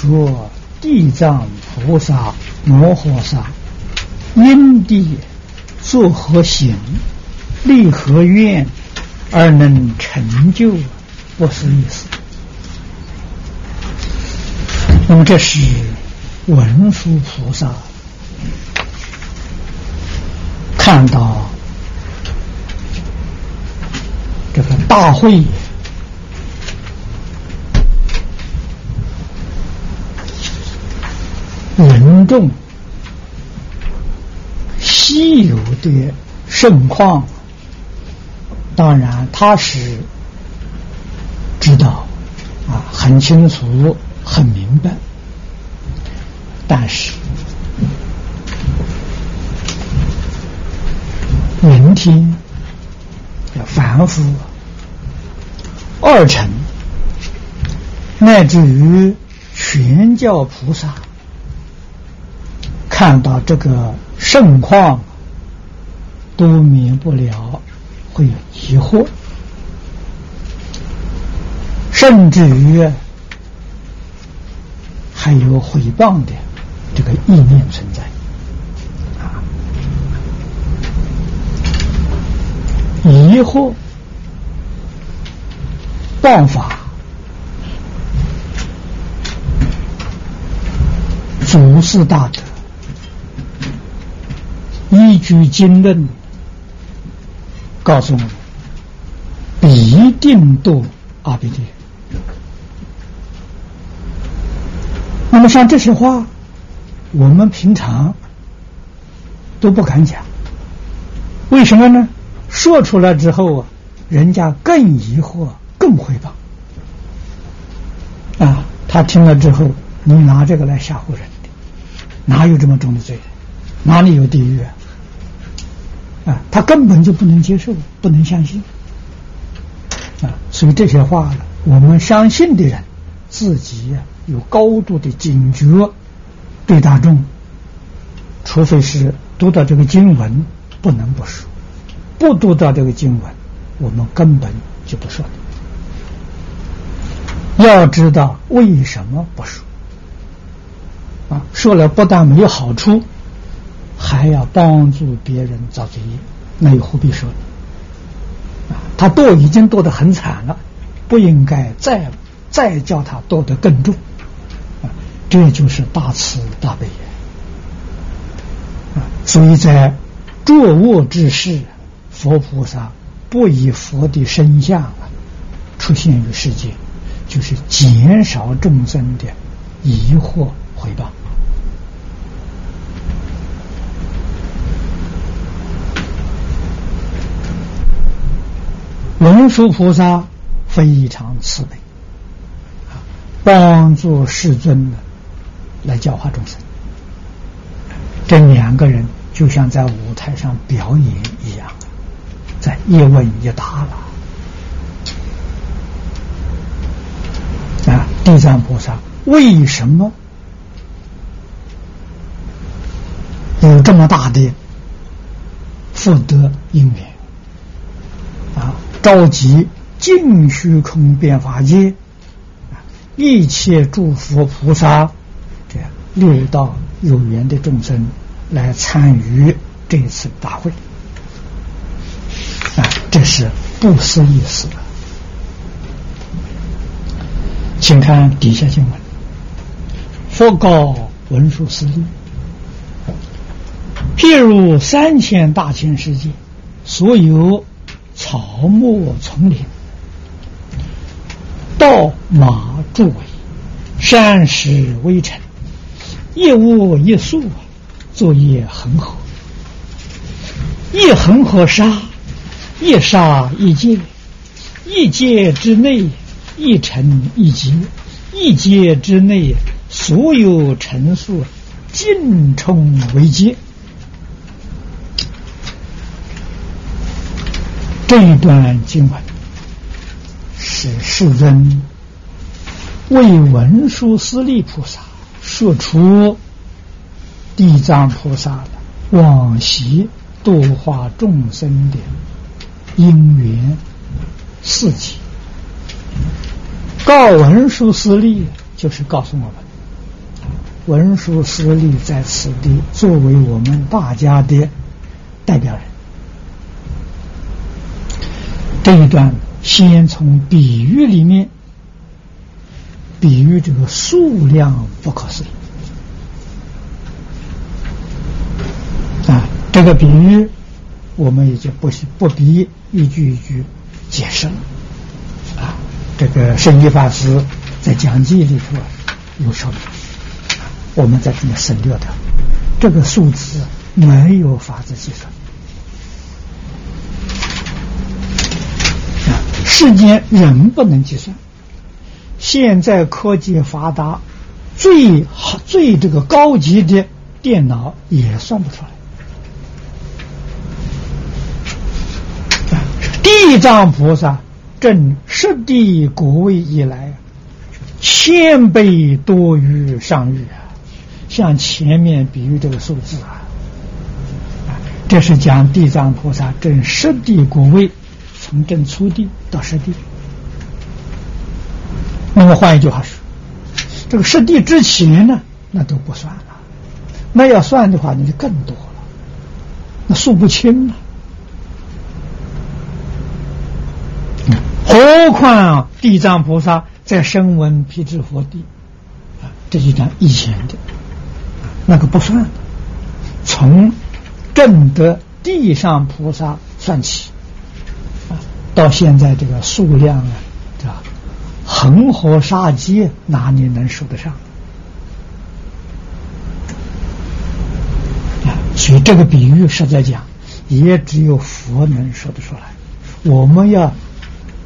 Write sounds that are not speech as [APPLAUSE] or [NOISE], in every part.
说地藏菩萨摩诃萨因地作何行，立何愿，而能成就？不是意思。那么这是文殊菩萨看到这个大会。人众稀有的盛况，当然他是知道啊，很清楚、很明白，但是明天要凡夫二乘，乃至于全教菩萨。看到这个盛况，都免不了会有疑惑，甚至于还有毁谤的这个意念存在啊！疑惑办法，祖师大德。依据经论，告诉我们必定度阿鼻地。那么像这些话，我们平常都不敢讲，为什么呢？说出来之后啊，人家更疑惑，更回谤。啊，他听了之后，你拿这个来吓唬人的，哪有这么重的罪？哪里有地狱啊？啊，他根本就不能接受，不能相信啊！所以这些话呢，我们相信的人自己呀有高度的警觉，对大众，除非是读到这个经文不能不说，不读到这个经文，我们根本就不说要知道为什么不说啊？说了不但没有好处。还要帮助别人造罪业，那又何必说呢？啊，他堕已经堕得很惨了，不应该再再叫他堕得更重，啊，这就是大慈大悲啊！所以在作恶之事，佛菩萨不以佛的身相啊出现于世界，就是减少众生的疑惑回报。文殊菩萨非常慈悲，啊，帮助世尊呢来教化众生。这两个人就像在舞台上表演一样，在一问一答了。啊，地藏菩萨为什么有这么大的福德因缘？啊召集净虚空变法界，一切诸佛菩萨，这样六道有缘的众生来参与这次大会，啊，这是不思议事。请看底下经文：佛告文殊师利，譬如三千大千世界，所有。草木丛林，道马助尾，山石微尘，一物一树，作业恒河，一恒河沙，一沙一界，一界之内，一尘一劫，一界之内，所有尘数尽充为界。这一段经文是世尊为文殊师利菩萨说出地藏菩萨往昔度化众生的因缘事迹。告文殊师利就是告诉我们，文殊师利在此地作为我们大家的代表人。这一段先从比喻里面比喻这个数量不可思议啊。这个比喻，我们也就不不必一句一句解释了。啊，这个圣依法师在讲记里头有说明，我们在这里省略掉。这个数字没有法子计算。世间人不能计算，现在科技发达，最好最这个高级的电脑也算不出来。地藏菩萨证十地果位以来，千倍多于上日啊！像前面比喻这个数字啊，这是讲地藏菩萨证十地果位，从正初地到十地。那么换一句话说，这个十地之前呢，那都不算了。那要算的话，那就更多了，那数不清了。何况地藏菩萨在声闻辟支佛地啊，这就讲以前的，那个不算。从正得地上菩萨算起，到现在这个数量啊，对吧恒河沙劫哪里能数得上啊？所以这个比喻实在讲，也只有佛能说得出来。我们要。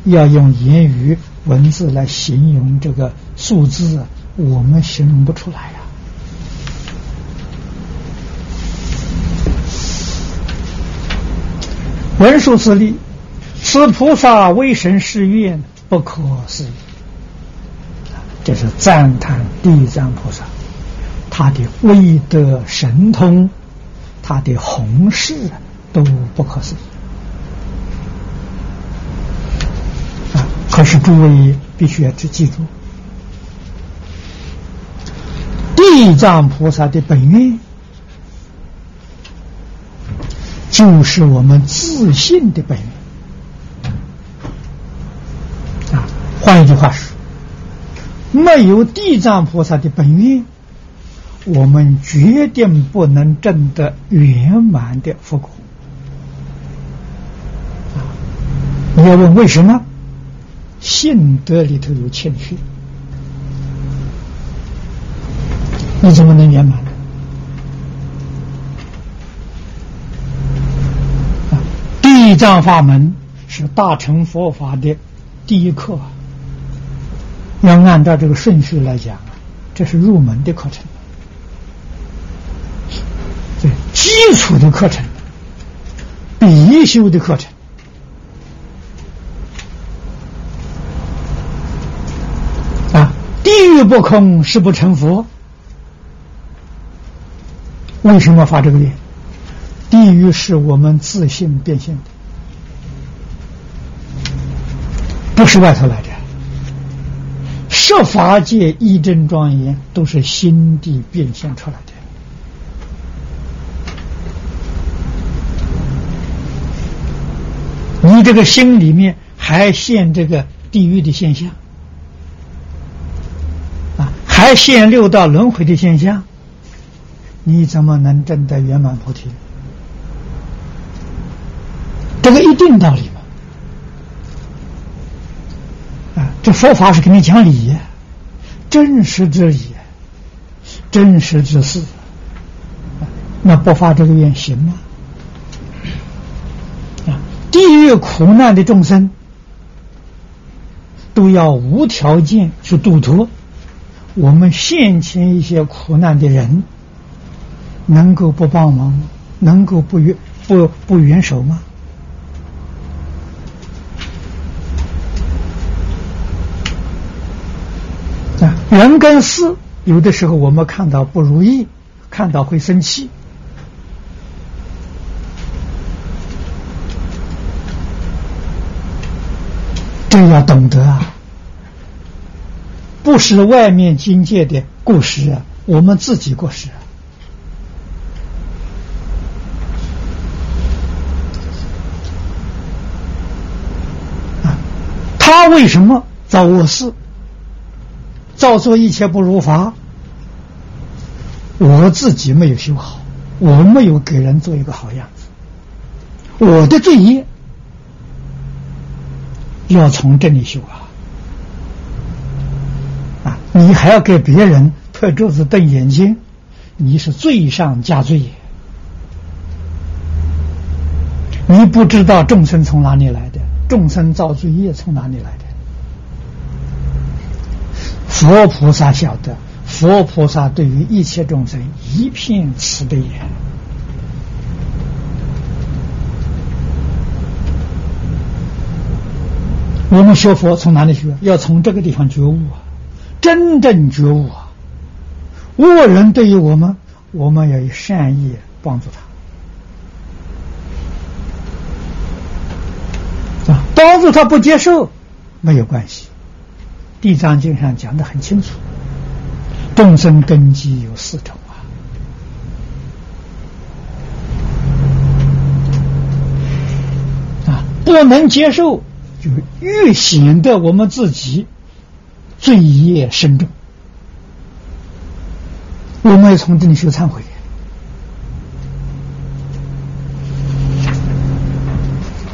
要用言语文字来形容这个数字，我们形容不出来呀。文殊师利，此菩萨为神誓愿，不可思议。这是赞叹地藏菩萨，他的威德神通，他的宏誓都不可思议。可是诸位必须要去记住，地藏菩萨的本愿，就是我们自信的本。啊，换一句话说，没有地藏菩萨的本愿，我们决定不能证得圆满的佛果。啊，你要问为什么？性德里头有欠缺，你怎么能圆满呢？地藏法门是大乘佛法的第一课，要按照这个顺序来讲啊，这是入门的课程，对基础的课程，必修的课程啊。地狱不空，誓不成佛。为什么发这个愿？地狱是我们自信变现的，不是外头来的。设法界一真庄严，都是心地变现出来的。你这个心里面还现这个地狱的现象啊。还现六道轮回的现象，你怎么能证得圆满菩提？这个一定道理嘛？啊，这佛法是给你讲理，真实之理，真实之事，那不发这个愿行吗？啊，地狱苦难的众生都要无条件去度脱。我们现前一些苦难的人，能够不帮忙？能够不援不不援手吗？人跟事有的时候我们看到不如意看到会生气。这要懂得啊不是外面境界的过失啊我们自己过失啊。他为什么找我事造作一切不如法？我自己没有修好，我没有给人做一个好样子，我的罪业。要从这里修啊！啊，你还要给别人拍桌子瞪眼睛，你是罪上加罪。你不知道众生从哪里来的，众生造罪业从哪里来的？佛菩萨晓得，佛菩萨对于一切众生一片慈悲。我们学佛从哪里学？要从这个地方觉悟啊！真正觉悟啊！恶人对于我们，我们要以善意帮助他啊！帮助他不接受没有关系，《地藏经》上讲的很清楚，众生根基有四种啊！啊，不能接受。就越显得我们自己罪业深重，我们要从这里修忏悔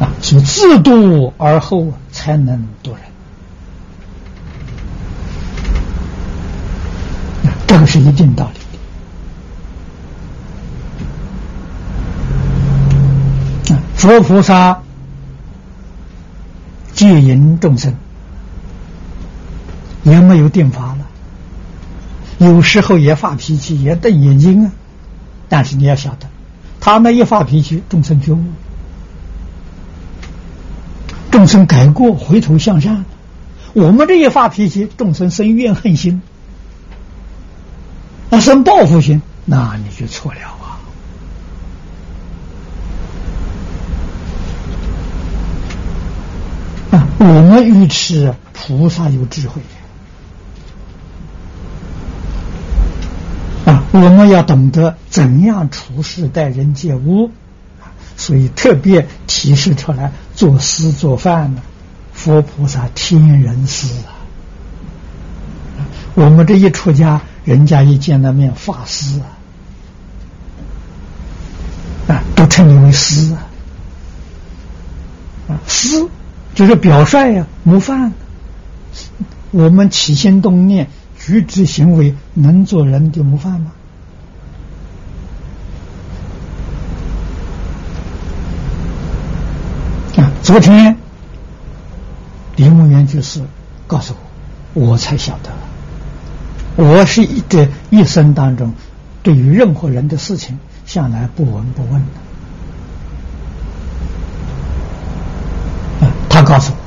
啊，是自度而后才能度人，这个是一定道理的。佛菩萨。戒淫众生也没有定法了，有时候也发脾气，也瞪眼睛啊。但是你要晓得，他那一发脾气，众生觉悟，众生改过，回头向善。我们这一发脾气，众生生怨恨心，那生报复心，那你就错了啊！啊。我们愚痴，菩萨有智慧啊！我们要懂得怎样处事待人接物所以特别提示出来：做诗做饭呢，佛菩萨天人师啊！我们这一出家，人家一见到面发师啊，啊，都称你为师啊，师。就是表率呀，模范。我们起心动念、举止行为，能做人的模范吗？啊，昨天李牧原就是告诉我，我才晓得，我是一个一生当中，对于任何人的事情，向来不闻不问的。他告诉我，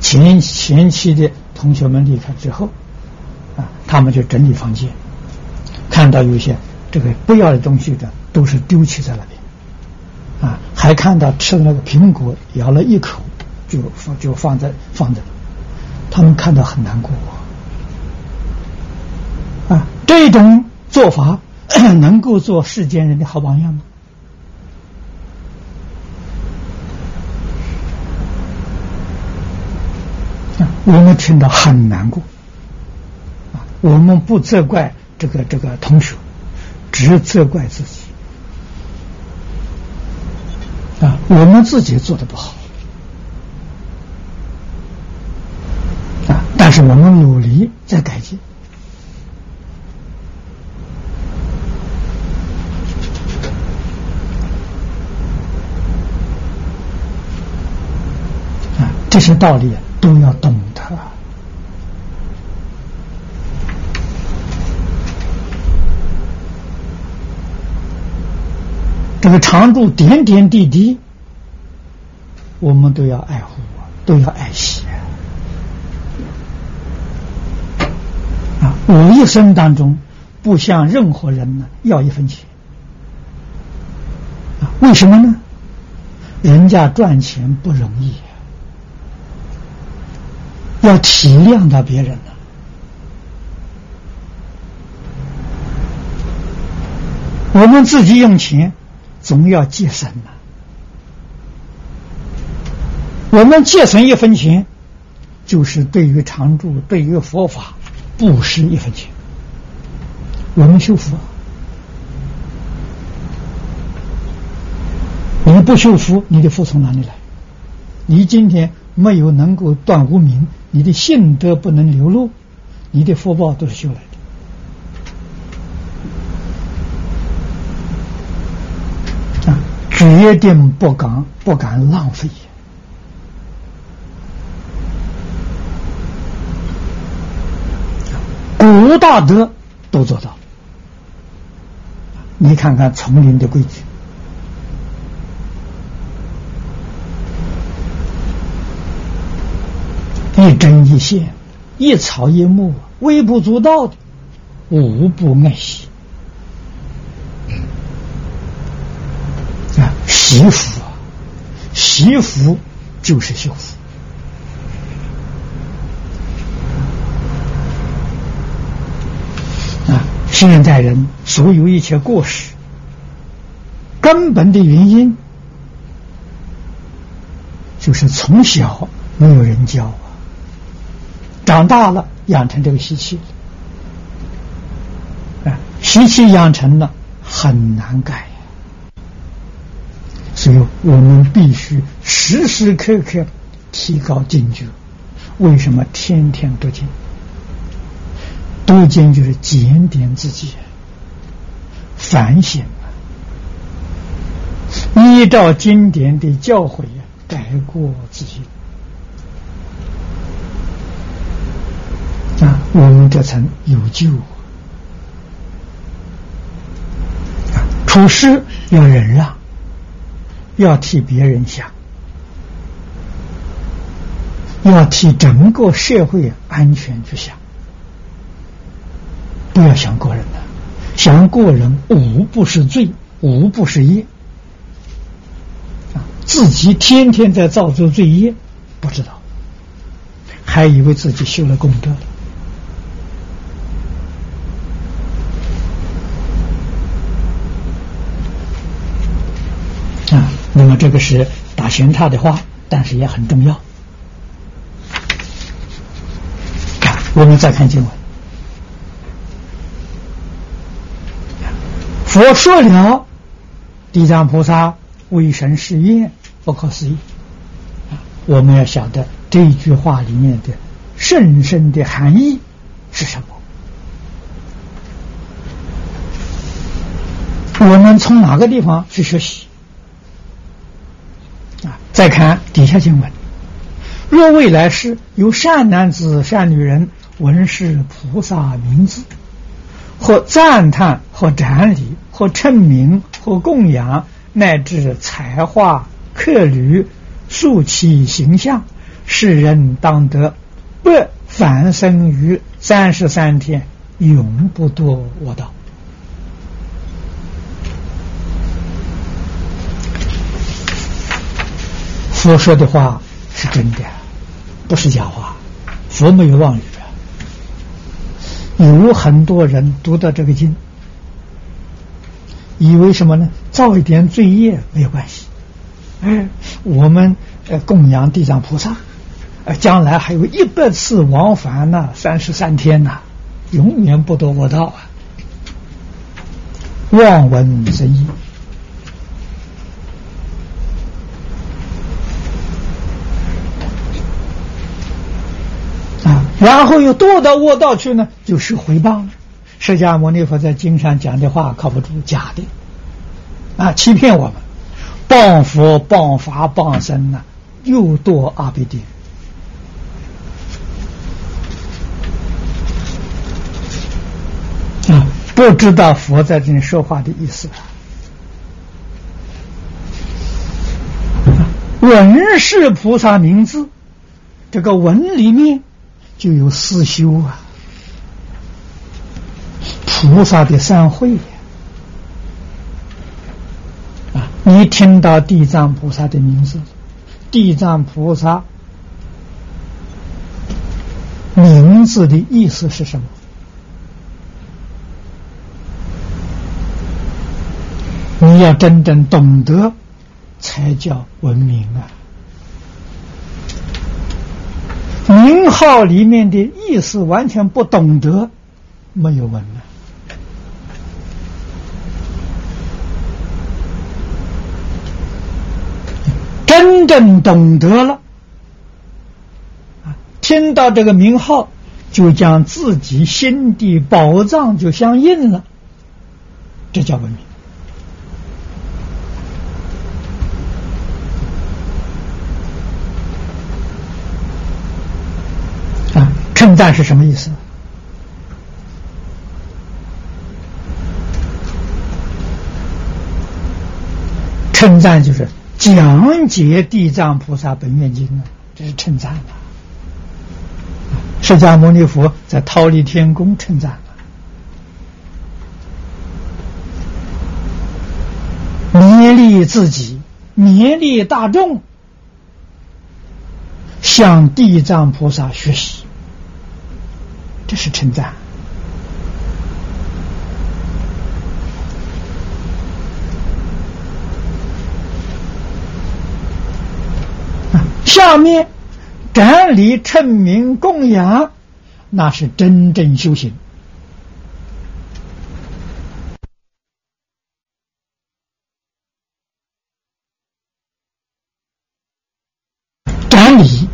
前前期的同学们离开之后，啊，他们就整理房间，看到有些这个不要的东西的都是丢弃在那边，啊，还看到吃的那个苹果咬了一口就放就放在放着，他们看到很难过，这种做法 [CLEARS THROAT] 能够做世间人的好榜样吗？我们听到很难过，啊，我们不责怪这个这个同学，只责怪自己，啊，我们自己做的不好，啊，但是我们努力在改进，这些道理都要懂得。这个常住点点滴滴，我们都要爱护，都要爱惜啊！我一生当中不向任何人呢要一分钱啊？为什么呢？人家赚钱不容易，要体谅到别人了。我们自己用钱，总要节省呐。我们节省一分钱，就是对于常住、对于佛法布施一分钱。我们修福，你不修福，你的福从哪里来？你今天没有能够断无明，你的性德不能流露，你的福报都是修来的。啊决定不敢不敢浪费，古大德都做到。你看看丛林的规矩，一针一线，一草一木，微不足道的，无不爱惜。啊！惜福啊，惜福就是幸福啊！现代人所有一切过失，根本的原因就是从小没有人教啊，长大了养成这个习气啊，习气养成了很难改。所以我们必须时时刻刻提高警觉。为什么天天读经？读经就是检点自己，反省依照经典的教诲改过自新啊，我们这层有救。处事要忍让。要替别人想，要替整个社会安全去想，不要想过人的，想过人无不是罪，无不是业啊！自己天天在造作罪业，不知道，还以为自己修了功德了。那么这个是打闲岔的话，但是也很重要。我们再看经文，佛说了地藏菩萨为神誓愿，不可思议。我们要晓得这一句话里面的深深的含义是什么？我们从哪个地方去学习？再看底下经文：若未来世有善男子、善女人闻是菩萨名字，或赞叹、或展礼、或称名、或供养，乃至才华、客旅、竖其形象，世人当得不凡生于三十三天，永不堕我道。佛说的话是真的，不是假话。佛没有妄语啊。有很多人读到这个经，以为什么呢？造一点罪业没有关系。哎，我们呃供养地藏菩萨，呃将来还有一百次往返呢，三十三天呐，永远不得我道啊。望闻生义。啊然后又堕到卧道去呢，就是回报了。释迦牟尼佛在经上讲的话靠不住，假的啊，欺骗我们，谤佛、谤法、谤僧呢，又堕阿鼻地啊，不知道佛在这里说话的意思。文是菩萨名字，这个文里面。就有四修啊，菩萨的三会啊！你听到地藏菩萨的名字，地藏菩萨名字的意思是什么？你要真正懂得，才叫文明啊！名号里面的意思完全不懂得，没有文啊！真正懂得了，啊，听到这个名号，就将自己心的宝藏就相应了，这叫文明。称赞是什么意思？称赞就是讲解地藏菩萨本愿经啊，这是称赞啊。释迦牟尼佛在忉利天宫称赞了，勉励自己，勉励大众，向地藏菩萨学习。这是称赞下面整理称名供养，那是真正修行。展礼。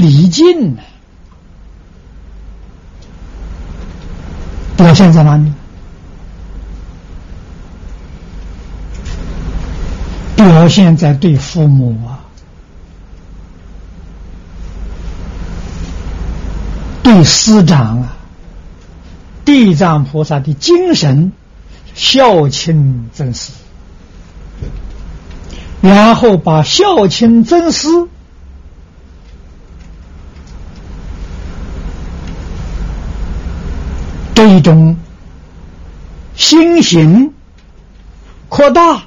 礼敬呢？表现在哪里？表现在对父母啊，对师长啊，地藏菩萨的精神孝亲尊师，然后把孝亲尊师。一种心行扩大，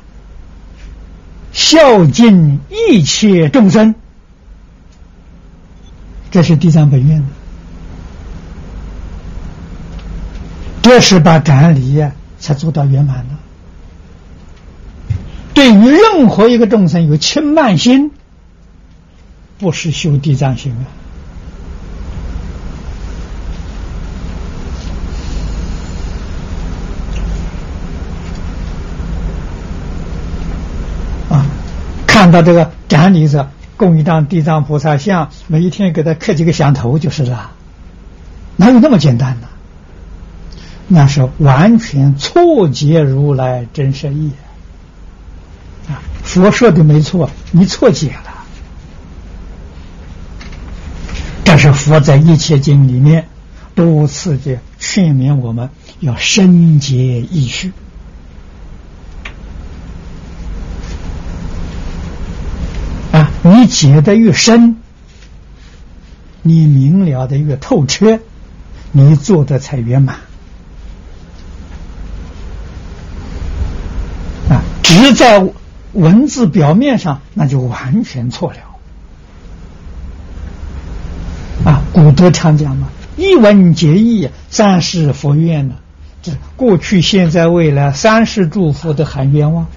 孝敬一切众生，这是地藏本愿这是把感恩礼呀才做到圆满的。对于任何一个众生有轻慢心，不是修地藏行啊。到这个展礼着供一张地藏菩萨像，每一天给他磕几个响头就是了，哪有那么简单呢？那是完全错解如来真实意啊！佛说的没错，你错解了。这是佛在一切经里面多次的劝勉我们要深解意趣。你解的越深，你明了的越透彻，你做的才圆满。啊，只在文字表面上，那就完全错了。啊，古德常讲嘛，“一文解义，三世佛愿”呢，这过去、现在、未来三世诸佛都含冤枉。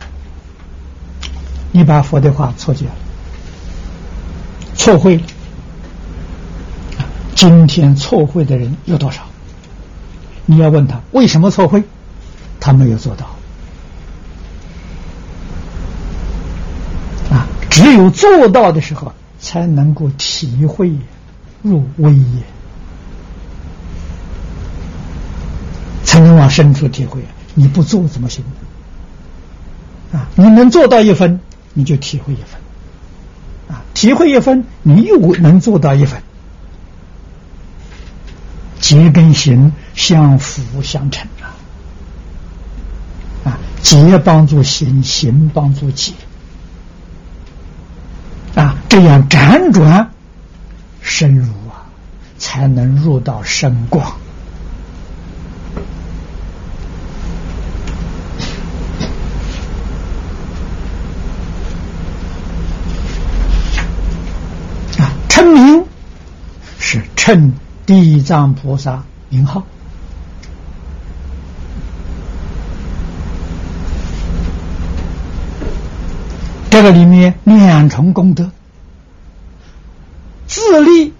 你把佛的话错解了。错会，今天错会的人有多少？你要问他为什么错会，他没有做到。啊，只有做到的时候，才能够体会入微也，才能往深处体会。你不做怎么行？啊，你能做到一分，你就体会一分。啊，体会一分，你又能做到一分，结跟行相辅相成啊！啊，结帮助行，行帮助结，啊，这样辗转深入啊，才能入到深光。称地藏菩萨名号。这个里面两重功德，自立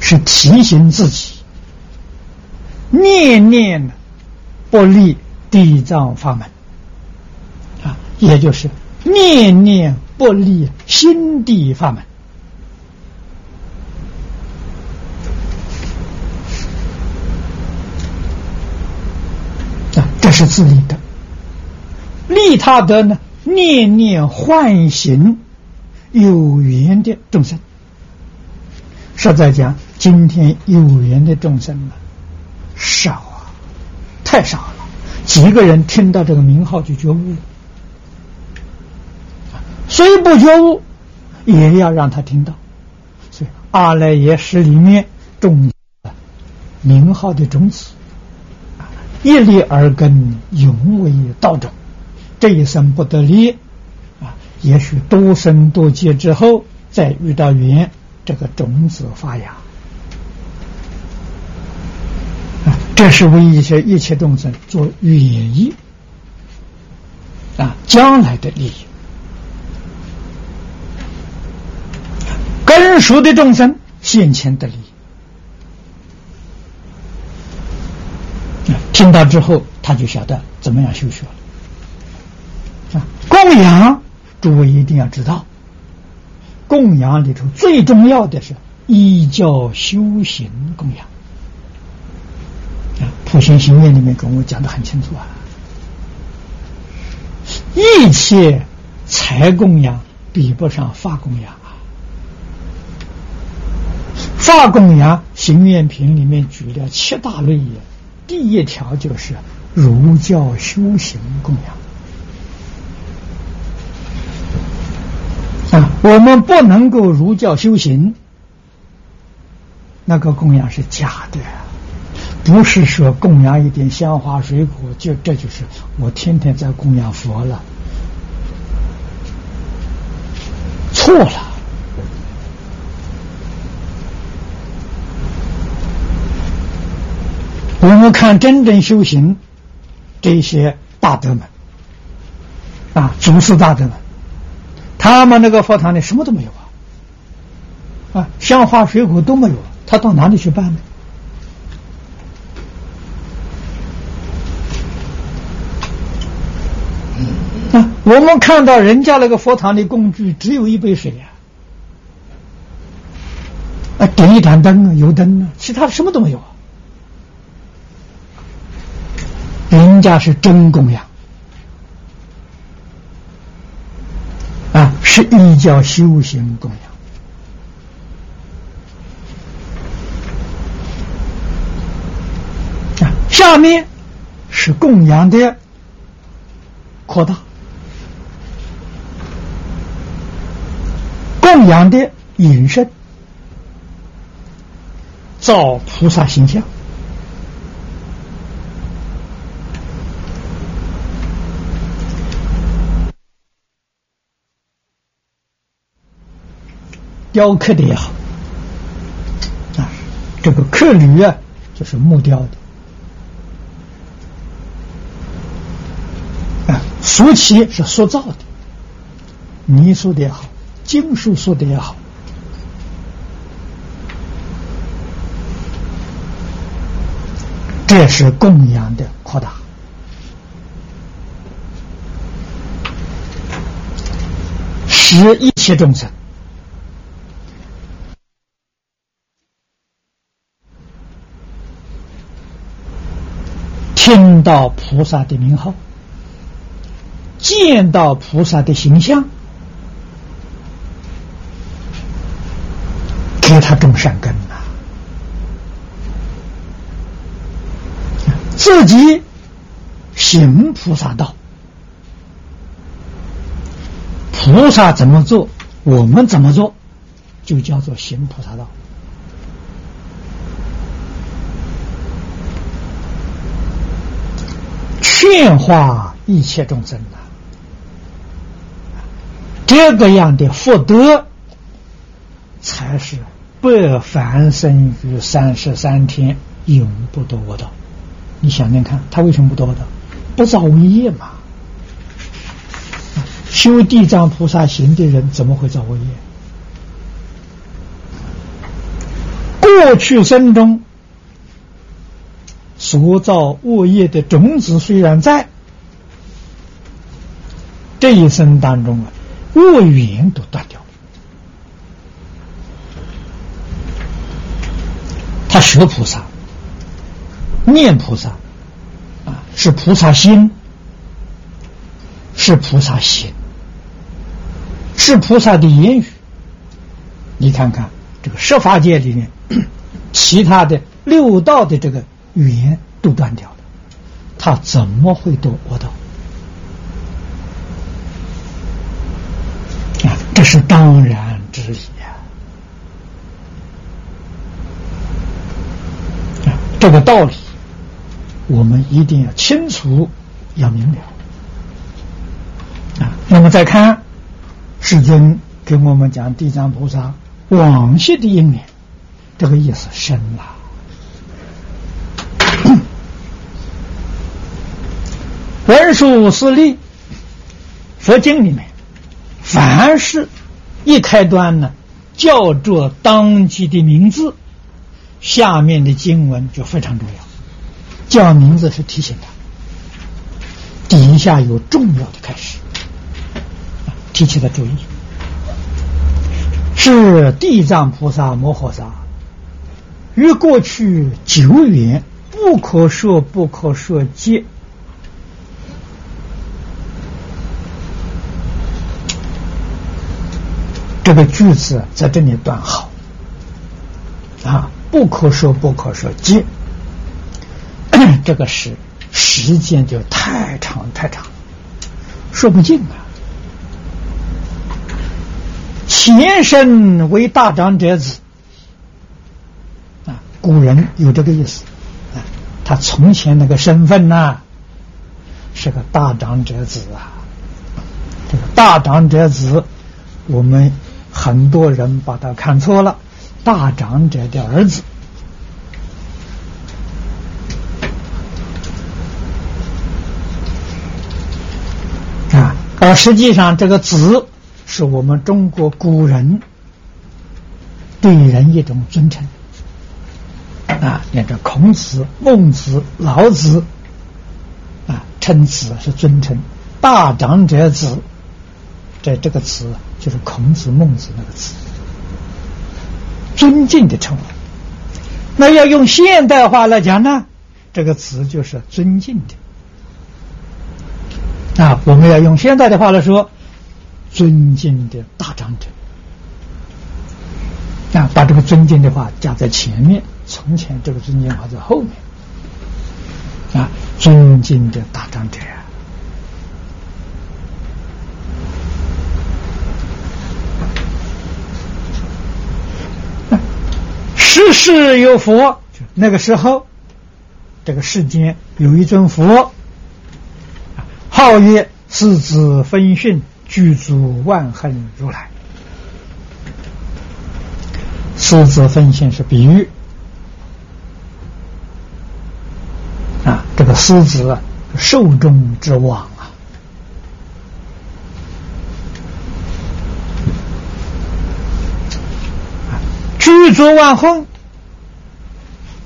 是提醒自己，念念不离地藏法门啊，也就是念念不离心地法门啊，这是自利的，利他德呢？念念唤醒有缘的众生，实在讲，今天有缘的众生呢少啊，太少了。几个人听到这个名号就觉悟，虽不觉悟，也要让他听到。所以阿赖耶识里面种名号的种子，一粒而根，永为道种。这一生不得力啊，也许多生多劫之后再遇到缘，这个种子发芽啊，这是为一些一切众生做愿意啊，将来的利益。根熟的众生现前的利益，听到之后他就晓得怎么样修学了。供养，诸位一定要知道，供养里头最重要的是依教修行供养。啊，普贤行愿里面跟我讲的很清楚啊，一切财供养比不上法供养啊。法供养行愿品里面举了七大类也，第一条就是儒教修行供养。啊，我们不能够儒教修行，那个供养是假的，不是说供养一点香花水果，就这就是我天天在供养佛了，错了。我们看真正修行这些大德们，啊，祖师大德们。他们那个佛堂里什么都没有啊，啊，香花水果都没有，他到哪里去办呢？啊，我们看到人家那个佛堂的工具只有一杯水呀，啊，点一盏灯啊，油灯啊，其他什么都没有啊，家是真供养。啊，是依教修行供养啊。下面是供养的扩大，供养的隐身，造菩萨形象。雕刻的也好，啊，这个刻铝啊，就是木雕的，啊，塑漆是塑造的，泥塑的也好，金属塑的也好，这是供养的扩大，使一切众生。到菩萨的名号，见到菩萨的形象，给他种善根呐。自己行菩萨道，菩萨怎么做，我们怎么做，就叫做行菩萨道。变化一切众生的，这个样的福德才是百凡生于三十三天，永不多的。你想想看，他为什么不多的？不造恶业嘛。修地藏菩萨行的人，怎么会造恶业？过去生中所造恶业的种子虽然在，这一生当中啊，恶缘都断掉了。他学菩萨，念菩萨，啊，是菩萨心，是菩萨行，是菩萨的言语。你看看这个十法界里面，[COUGHS] 其他的六道的这个语言都断掉了，他怎么会得我道？啊，这是当然之疑啊！啊，这个道理我们一定要清楚，要明了。啊，那么再看世尊给我们讲地藏菩萨往昔的因缘，这个意思深了。文殊师利佛经里面。凡是，一开端呢，叫做当机的名字，下面的经文就非常重要。叫名字是提醒他，底下有重要的开始，提起他注意。是地藏菩萨摩诃萨，于过去久远，不可说不可说皆。这个句子在这里断好啊，不可说不可说皆，[CLEARS THROAT] 这个是时间就太长太长，说不尽啊。前身为大长者子啊，古人有这个意思啊，他从前那个身份呐，是个大长者子啊，这个大长者子，我们。很多人把他看错了，大长者的儿子。啊，而实际上这个“子”是我们中国古人对人一种尊称。啊，念着孔子、孟子、老子。啊，称子是尊称，大长者子。这这个词就是孔子、孟子那个词，尊敬的称呼。那要用现代话来讲呢，这个词就是尊敬的。啊，我们要用现代的话来说，尊敬的大长者。啊，把这个尊敬的话加在前面，从前这个尊敬话在后面。啊，尊敬的大长者呀。世世有佛，那个时候，这个世间有一尊佛，号曰世子分训，具足万恒如来。世子分训是比喻。啊，这个狮子寿终之王啊，具足万恒。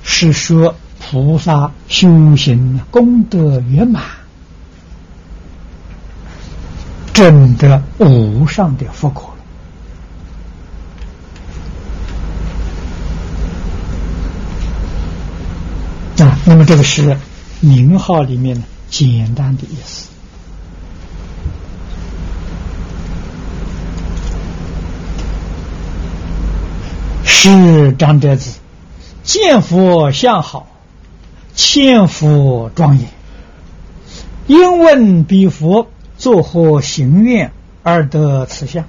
是说菩萨修行功德圆满，证得无上的佛果啊，那么这个是名号里面的简单的意思。是张德子。见佛相好，千佛庄严。因问彼佛作何行愿而得此相？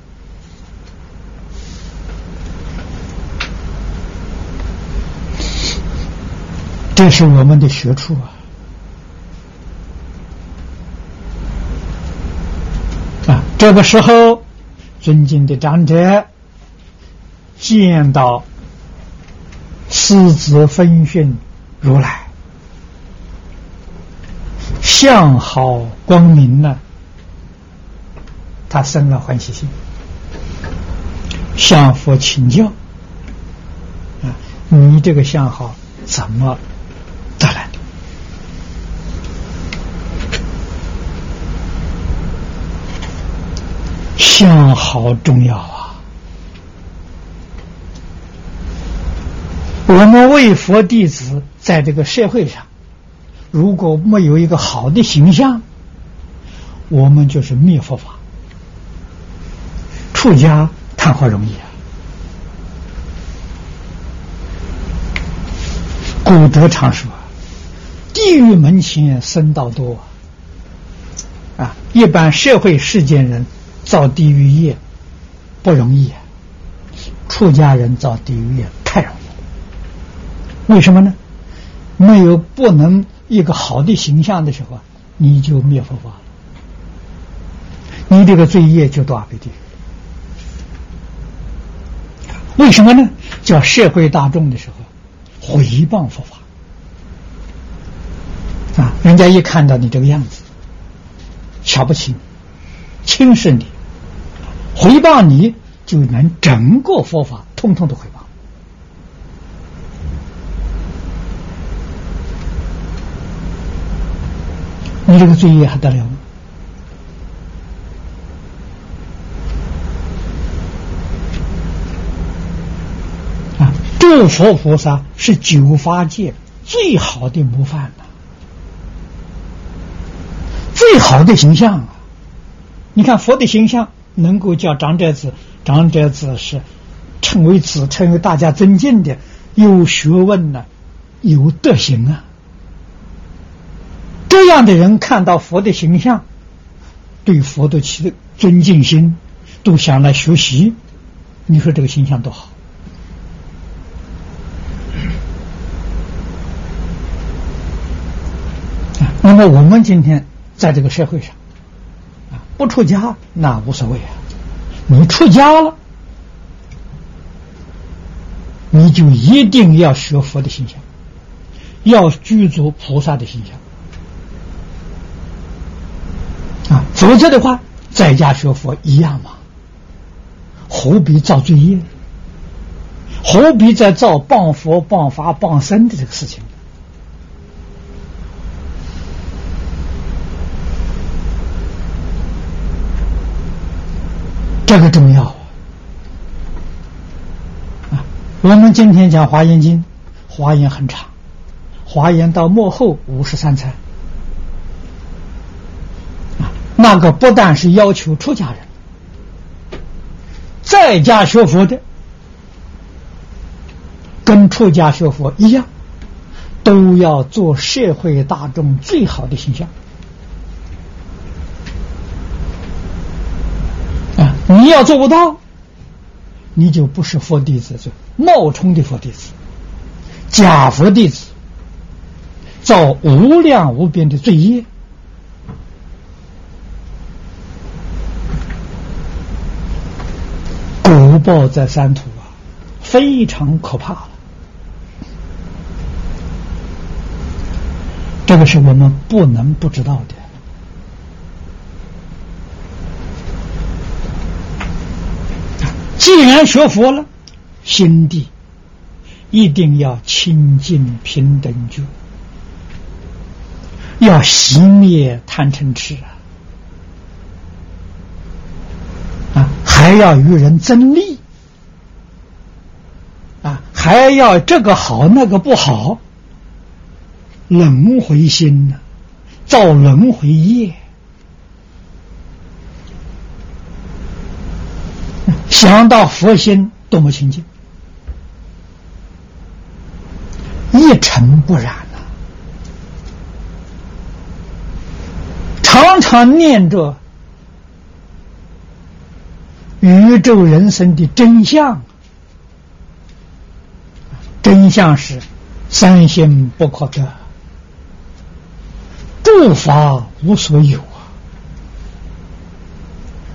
这是我们的学处啊！啊，这个时候，尊敬的长者见到师子分训如来，相好光明呢，他生了欢喜心，向佛请教啊，你这个相好怎么得来的？相好重要啊！我们为佛弟子在这个社会上，如果没有一个好的形象，我们就是灭佛法。出家谈何容易啊！古德常说：“地狱门前僧道多。”啊，一般社会世间人造地狱业不容易啊，出家人造地狱业。为什么呢？没有不能一个好的形象的时候，你就灭佛法了，你这个罪业就到阿鼻地。为什么呢？叫社会大众的时候回谤佛法啊！人家一看到你这个样子，瞧不起你，轻视你，回谤你，就能整个佛法通通都回谤。你这个罪业还得了吗？啊，诸佛菩萨是九法界最好的模范呐，最好的形象啊！你看佛的形象，能够叫长者子，长者子是称为子，称为大家尊敬的，有学问呢，有德行啊。这样的人看到佛的形象，对佛的起尊敬心，都想来学习。你说这个形象多好那么我们今天在这个社会上，啊，不出家那无所谓啊。你出家了，你就一定要学佛的形象，要具足菩萨的形象。啊，否则的话，在家学佛一样嘛，何必造罪业？何必再造谤佛、谤法、谤僧的这个事情？这个重要啊！我们今天讲《华严经》，《华严》很长，《华严》到末后五十三参。那个不但是要求出家人，在家学佛的，跟出家学佛一样，都要做社会大众最好的形象。啊，你要做不到，你就不是佛弟子，就冒充的佛弟子，假佛弟子，造无量无边的罪业。果报在三途啊，非常可怕了。这个是我们不能不知道的。既然学佛了，心地一定要清净平等就，要熄灭贪嗔痴啊。啊还要与人争利！还要这个好那个不好，轮回心呢？造轮回业，[LAUGHS] 想到佛心多么清净，一尘不染啊！常常念着。宇宙人生的真相，真相是三心不可得，诸法无所有啊。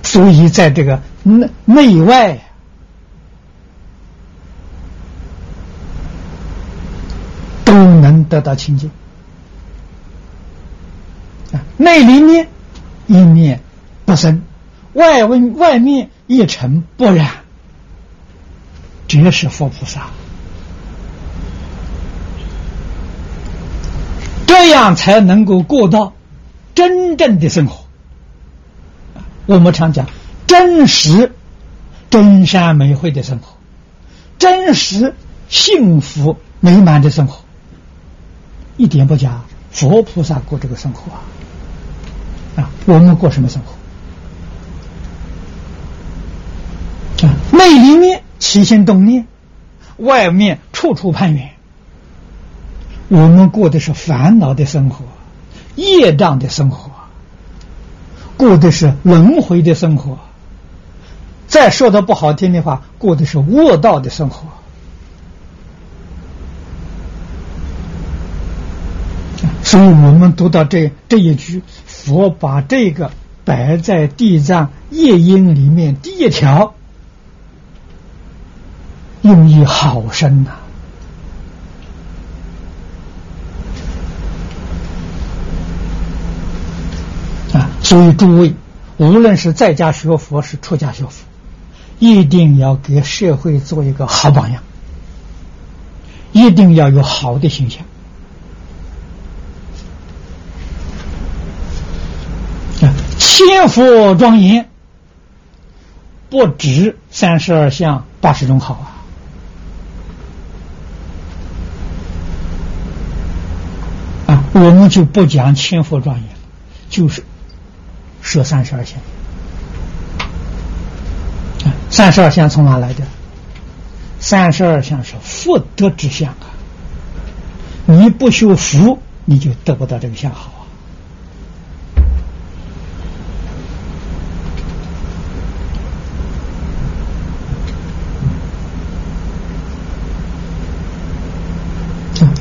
所以在这个内内外都能得到清净。啊，内里面一面不生，外外外面一尘不染，这是佛菩萨。这样才能够过到真正的生活。我们常讲真实、真善美慧的生活，真实幸福美满的生活，一点不假。佛菩萨过这个生活啊，啊，我们过什么生活？啊，内里面起心动念，外面处处攀缘。我们过的是烦恼的生活，业障的生活，过的是轮回的生活。再说的不好听的话，过的是恶道的生活。所以我们读到这这一句，佛把这个摆在地藏业因里面第一条，用意好深呐。所以，诸位，无论是在家学佛，是出家学佛，一定要给社会做一个好榜样，一定要有好的形象。啊，千佛庄严，不止三十二相八十种好啊！啊，我们就不讲千佛庄严，就是。设三十二相，三十二相从哪来的？三十二相是福德之相啊！你不修福，你就得不到这个相好啊！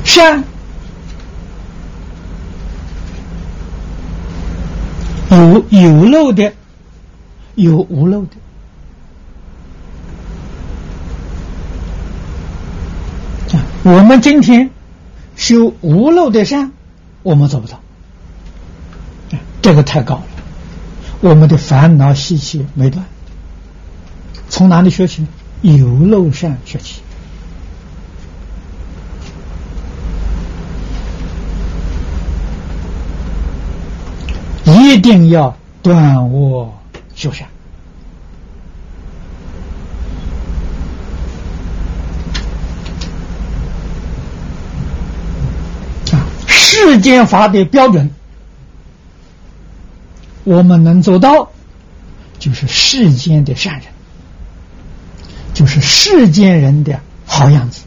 善。有有漏的，有无漏的。我们今天修无漏的善，我们做不到，这个太高了。我们的烦恼习气没断，从哪里学起？有漏善学起。一定要断我修善啊！世间法的标准，我们能做到，就是世间的善人，就是世间人的好样子。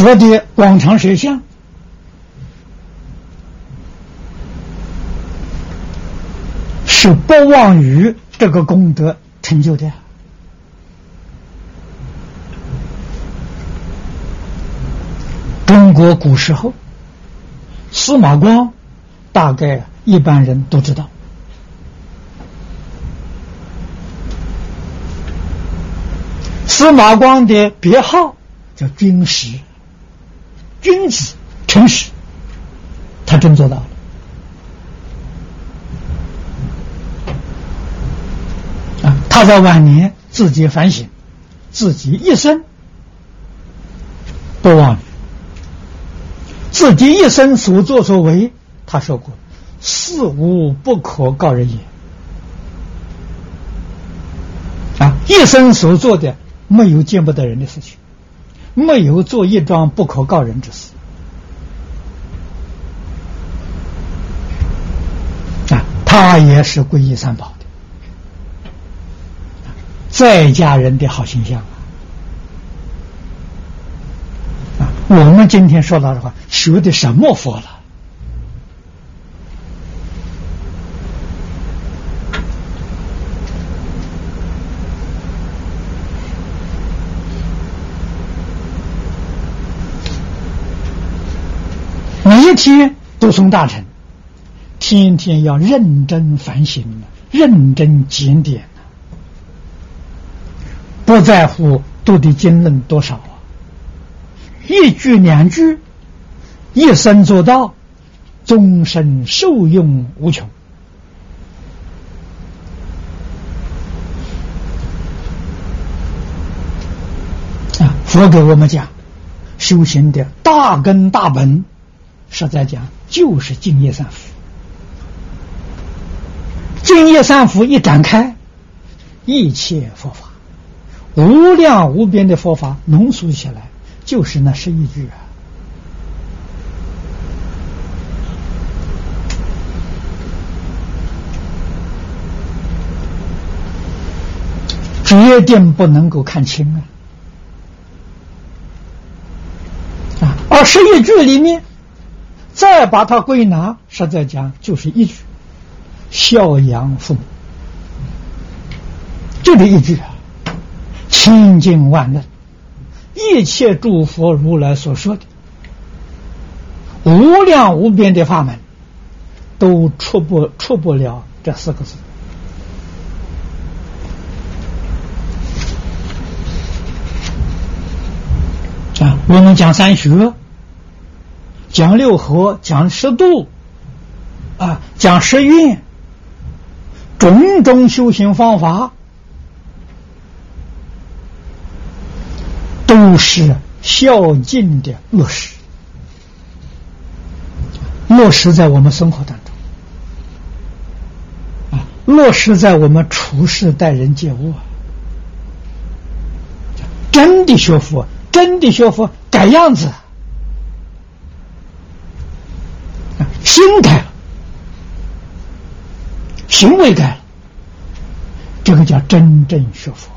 佛的广场摄像是不忘于这个功德成就的。中国古时候，司马光大概一般人都知道。司马光的别号叫军师。君子诚实，他真做到了。啊，他在晚年自己反省，自己一生不忘自己一生所作所为，他说过：“事无不可告人也。”啊，一生所做的没有见不得人的事情。没有做一桩不可告人之事啊，他也是皈依三宝的，在家人的好形象啊！我们今天说到的话，学的什么佛了？一天都从大臣，天天要认真反省，认真检点不在乎读的经论多少啊，一句两句，一生做到，终身受用无穷。啊，佛给我们讲修行的大根大本，实在讲就是净业三福。净业三福一展开，一切佛法。无量无边的佛法浓缩起来，就是那十一句啊！决定不能够看清啊！啊，而十一句里面，再把它归纳，实在讲就是一句：孝养父母，就这一句啊！清净万能，一切诸佛如来所说的无量无边的法门，都出不出不了这四个字啊！我们讲三学，讲六合，讲十度，啊，讲十运，种种修行方法。都是孝敬的落实，落实在我们生活当中，啊，落实在我们处事待人接物，真的学佛，真的学佛改样子，心改了，行为改了，这个叫真正学佛。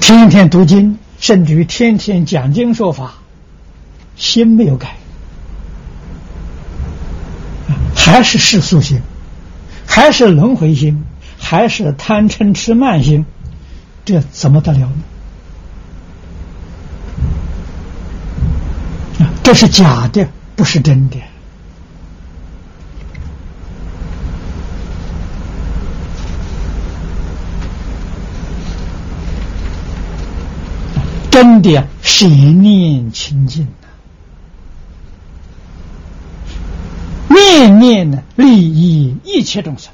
天天读经，甚至于天天讲经说法，心没有改，还是世俗心，还是轮回心，还是贪嗔痴慢心，这怎么得了呢？这是假的，不是真的。真的是一念清净的，念念呢利益一切众生，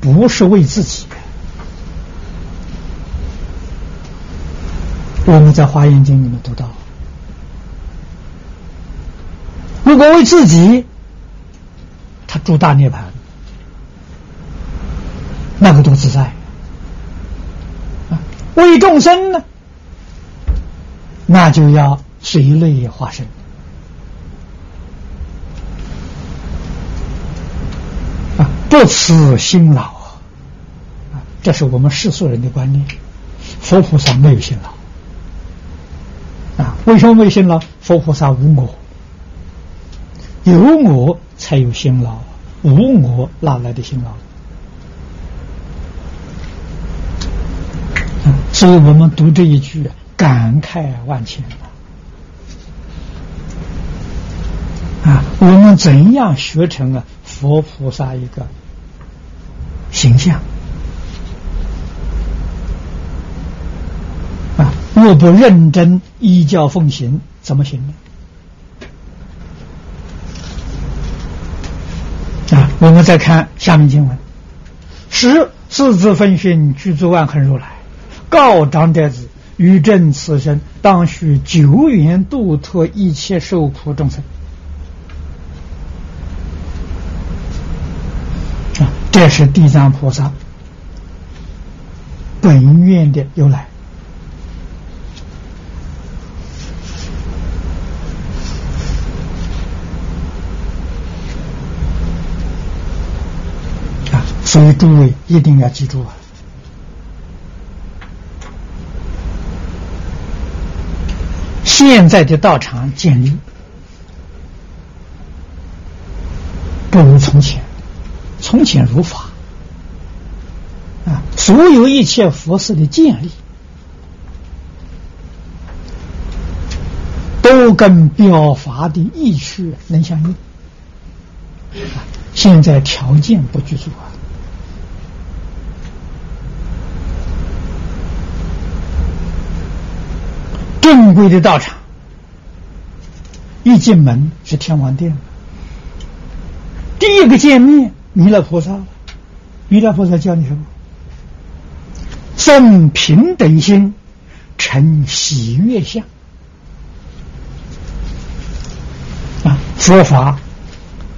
不是为自己。我们在《华严经》里面读到，如果为自己，他住大涅槃，那个多自在啊！为众生呢？那就要随类化身啊，不辞辛劳啊，这是我们世俗人的观念。佛菩萨没有辛劳啊，为什么没有辛劳？佛菩萨无我，有我才有辛劳，无我哪来的辛劳？所以我们读这一句。感慨万千啊！我们怎样学成啊佛菩萨一个形象啊？若不认真依教奉行，怎么行呢？啊！我们再看下面经文：十四字分训，具足万恒如来，告长德子。于正此生，当须久远度脱一切受苦众生。啊，这是地藏菩萨本愿的由来。啊，诸位一定要记住啊。现在的道场建立不如从前，从前如法啊，所有一切佛寺的建立都跟表法的意趣能相应。现在条件不具足啊，正规的道场，一进门是天王殿，第一个见面弥勒菩萨，弥勒菩萨教你什么？生平等心，成喜悦相。啊，佛法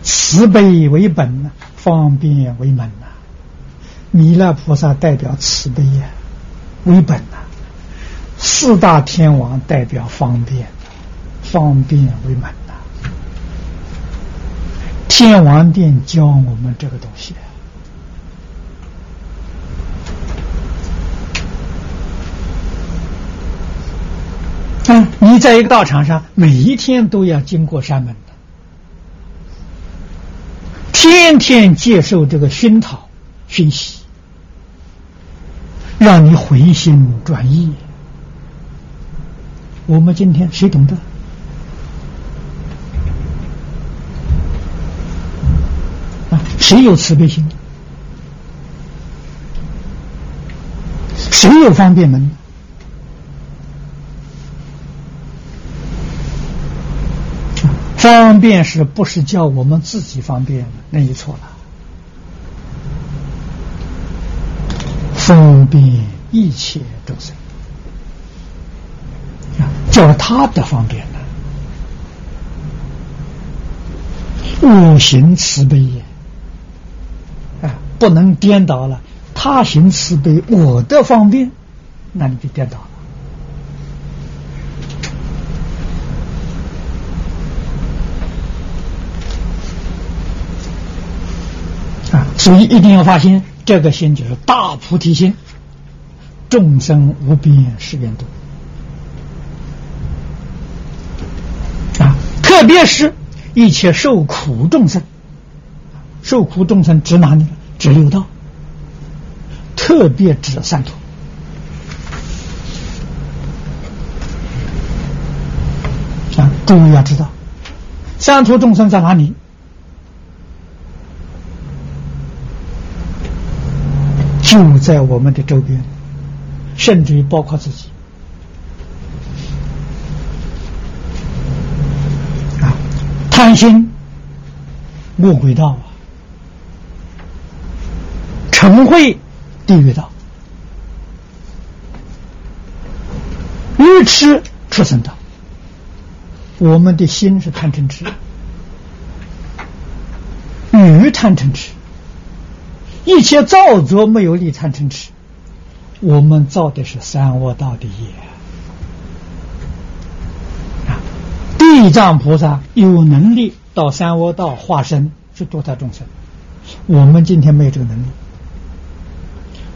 慈悲为本呐，方便为门呐。弥勒菩萨代表慈悲呀，为本呐。四大天王代表方便，方便为满呐。天王殿教我们这个东西啊！你在一个道场上，每一天都要经过山门的，天天接受这个熏陶、熏习，让你回心转意。我们今天谁懂得？啊，谁有慈悲心？谁有方便门？方便是不是叫我们自己方便？那你错了。方便一切众生。叫他的方便呢？我行慈悲也，啊，不能颠倒了。他行慈悲，我的方便，那你就颠倒了。啊，所以一定要发心，这个心就是大菩提心，众生无边誓愿度。特别是一切受苦众生，受苦众生指哪里？指六道，特别指三途。啊，诸位要知道，三途众生在哪里？就在我们的周边，甚至于包括自己。心，魔鬼道啊；嗔恚，地狱道；愚痴，畜生道。我们的心是贪嗔痴，愚贪嗔痴，一切造作没有利贪嗔痴，我们造的是三恶道的业。地藏菩萨有能力到三窝道化身去度他众生，我们今天没有这个能力。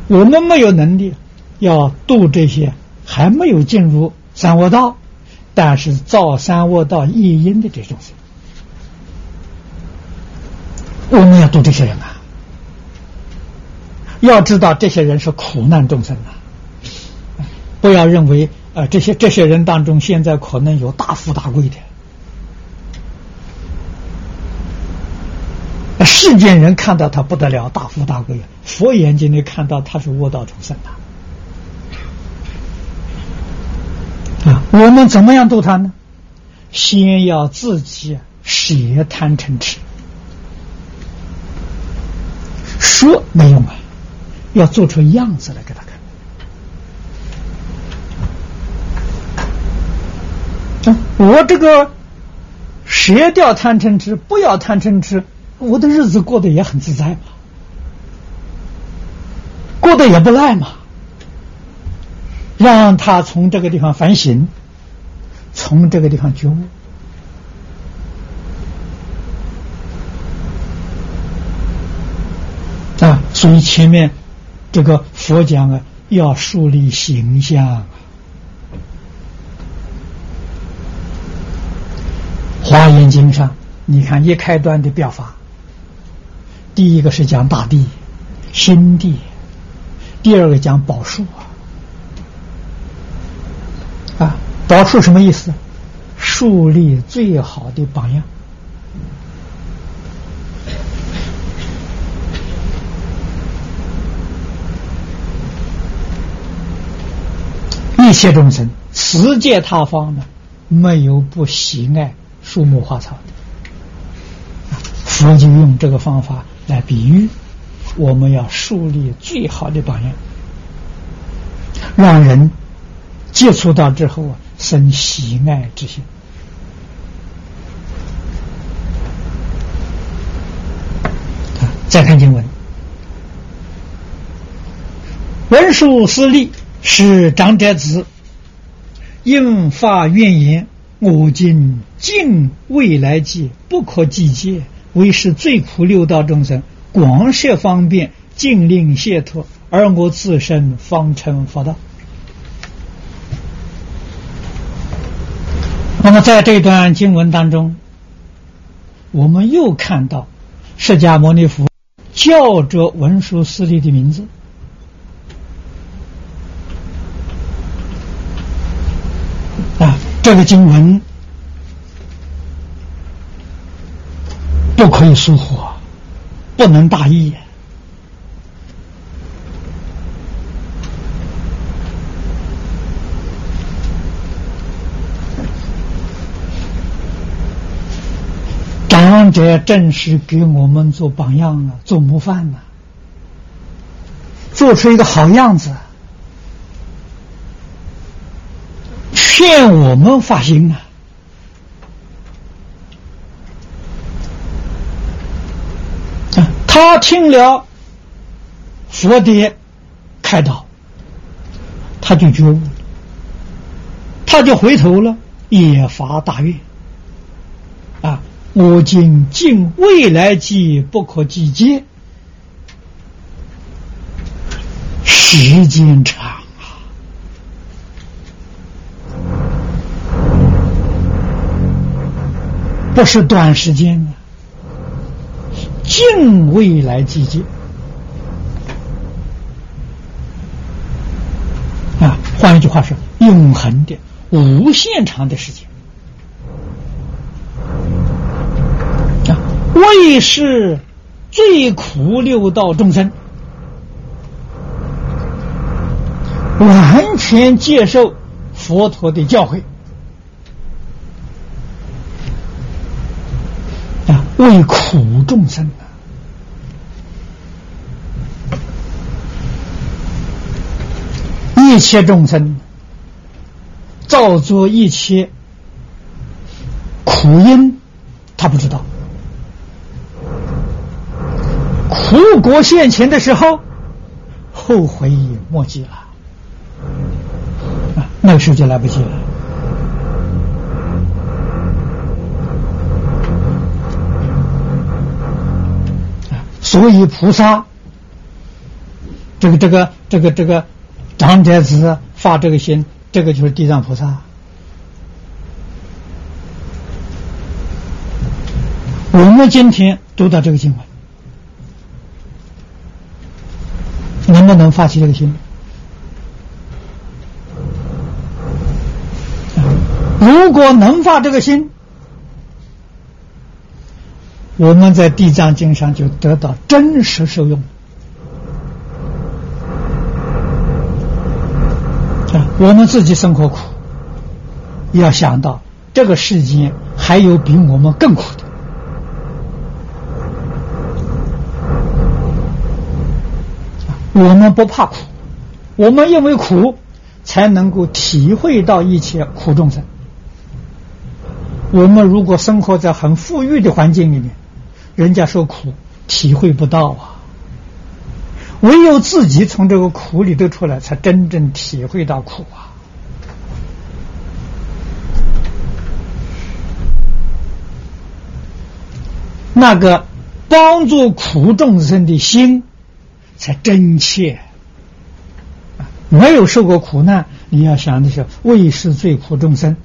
我们没有能力要度这些还没有进入三窝道，但是造三窝道业因的这种生，我们要度这些人啊！要知道这些人是苦难众生啊！不要认为呃这些这些人当中现在可能有大富大贵的。世间人看到他不得了，大富大贵啊；佛眼睛里看到他是卧道众生呐。啊，我们怎么样度他呢？先要自己舍贪嗔痴，说没用啊，要做出样子来给他看。啊，我这个舍掉贪嗔痴，不要贪嗔痴。我的日子过得也很自在嘛，过得也不赖嘛。让他从这个地方反省，从这个地方觉悟啊。所以前面这个佛讲啊，要树立形象。华严经上，你看一开端的表法。第一个是讲大地、心地，第二个讲宝树啊，啊，宝树什么意思？树立最好的榜样。一切众生持戒他方呢，没有不喜爱树木花草的。佛就用这个方法来比喻，我们要树立最好的榜样，让人接触到之后啊，生喜爱之心。再看经文，文殊师利是长者子，应发愿言：我今尽未来际，不可计劫，为是最苦六道众生广设方便，尽令解脱，而我自身方成佛道。那么，在这段经文当中，我们又看到释迦牟尼佛。叫着文殊师利的名字啊！这个经文不可以疏忽，不能大意。长者正是给我们做榜样啊，做模范呐，做出一个好样子，劝我们发心啊。他听了佛的开导，他就觉悟了，他就回头了，也发大愿。啊我今尽未来际不可计劫，时间长啊，不是短时间啊，尽未来计劫啊，换一句话说，永恒的、无限长的时间啊。为是最苦六道众生，完全接受佛陀的教诲。啊，为苦众生。一切众生造作一切苦因，他不知道。苦果现前的时候，后悔已莫及了，啊，那个时候就来不及了。所以菩萨，这个这个这个这个长者子发这个心，这个就是地藏菩萨。我们今天读到这个经文。能不能发起这个心？如果能发这个心，我们在《地藏经》上就得到真实受用。我们自己生活苦，要想到这个世间还有比我们更苦的。我们不怕苦，我们因为苦，才能够体会到一切苦众生。我们如果生活在很富裕的环境里面，人家受苦体会不到啊。唯有自己从这个苦里头出来，才真正体会到苦啊。那个帮助苦众生的心。才真切！没有受过苦难，你要想的是为是最苦众生，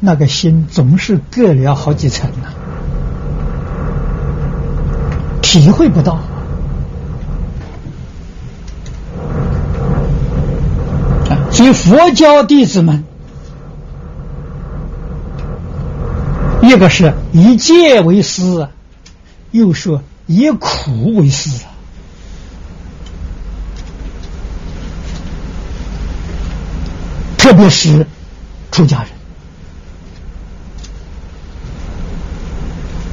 那个心总是隔了好几层呢，体会不到。以佛教弟子们，一个是以戒为师，又说以苦为师啊。特别是出家人，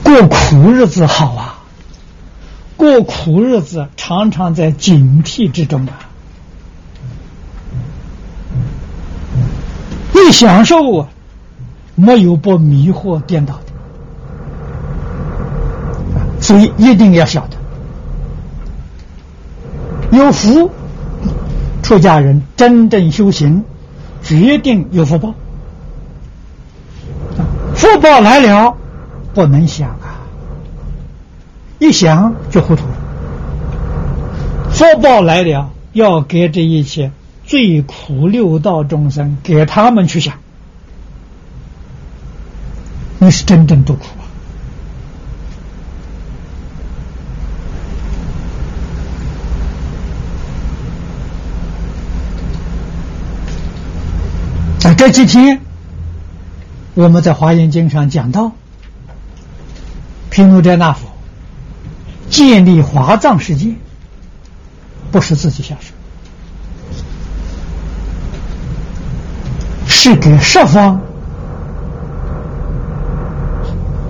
过苦日子好啊，过苦日子常常在警惕之中啊，一享受啊，没有不迷惑颠倒的，所以一定要晓得，有福。出家人真正修行，决定有福报。福报来了，不能想啊！一想就糊涂了。福报来了，要给这一切最苦六道众生，给他们去想，你是真正度苦啊。这几天，我们在《华严经》上讲到，毗卢遮那佛建立华藏世界，不是自己下手，是给十方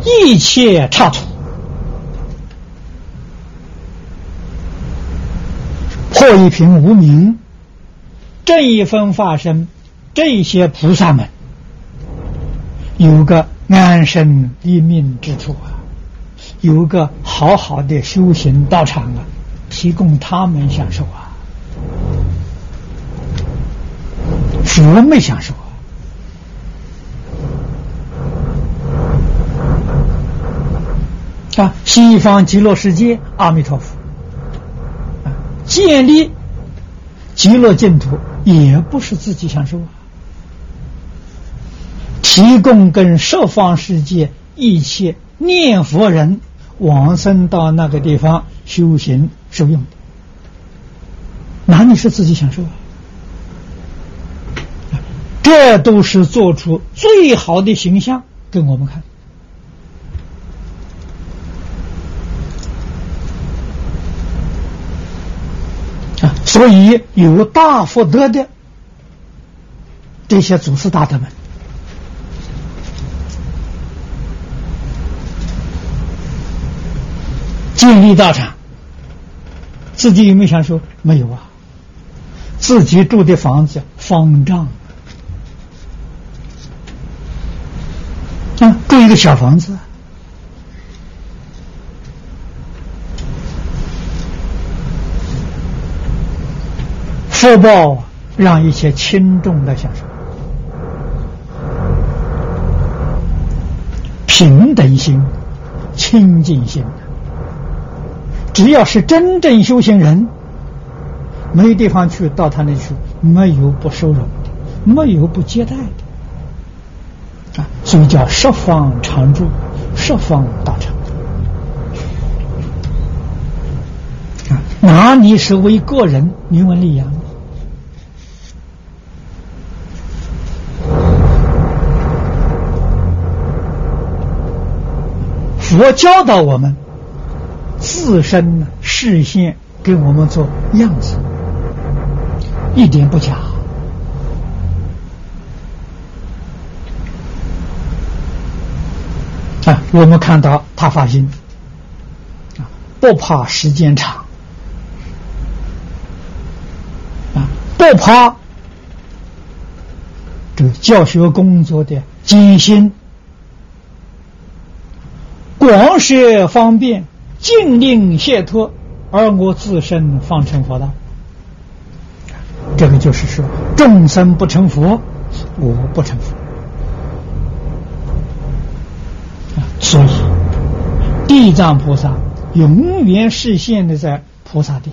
一切差错破一品无名，正一分化身。这些菩萨们有个安身立命之处啊，有个好好的修行道场啊，提供他们享受啊。佛没享受啊！西方极乐世界，阿弥陀佛啊，建立极乐净土也不是自己享受啊。提供跟十方世界一切念佛人往生到那个地方修行受用的，哪里是自己享受啊？这都是做出最好的形象给我们看啊！所以有大福德的这些祖师大德们。建立道场，自己有没有享受？没有啊，自己住的房子方丈，啊，住一个小房子，福报让一些轻重的享受，平等心、清净心。只要是真正修行人，没地方去，到他那去，没有不收容的，没有不接待的，啊，所以叫十方常住，十方大成。啊，哪里是为个人名闻利养？佛教导我们。自身呢，视线给我们做样子，一点不假。啊，我们看到他发心，啊，不怕时间长，啊，不怕这个教学工作的艰辛，广设方便。禁令解脱，而我自身方成佛道。这个就是说，众生不成佛，我不成佛。所以，地藏菩萨永远视现的在菩萨地。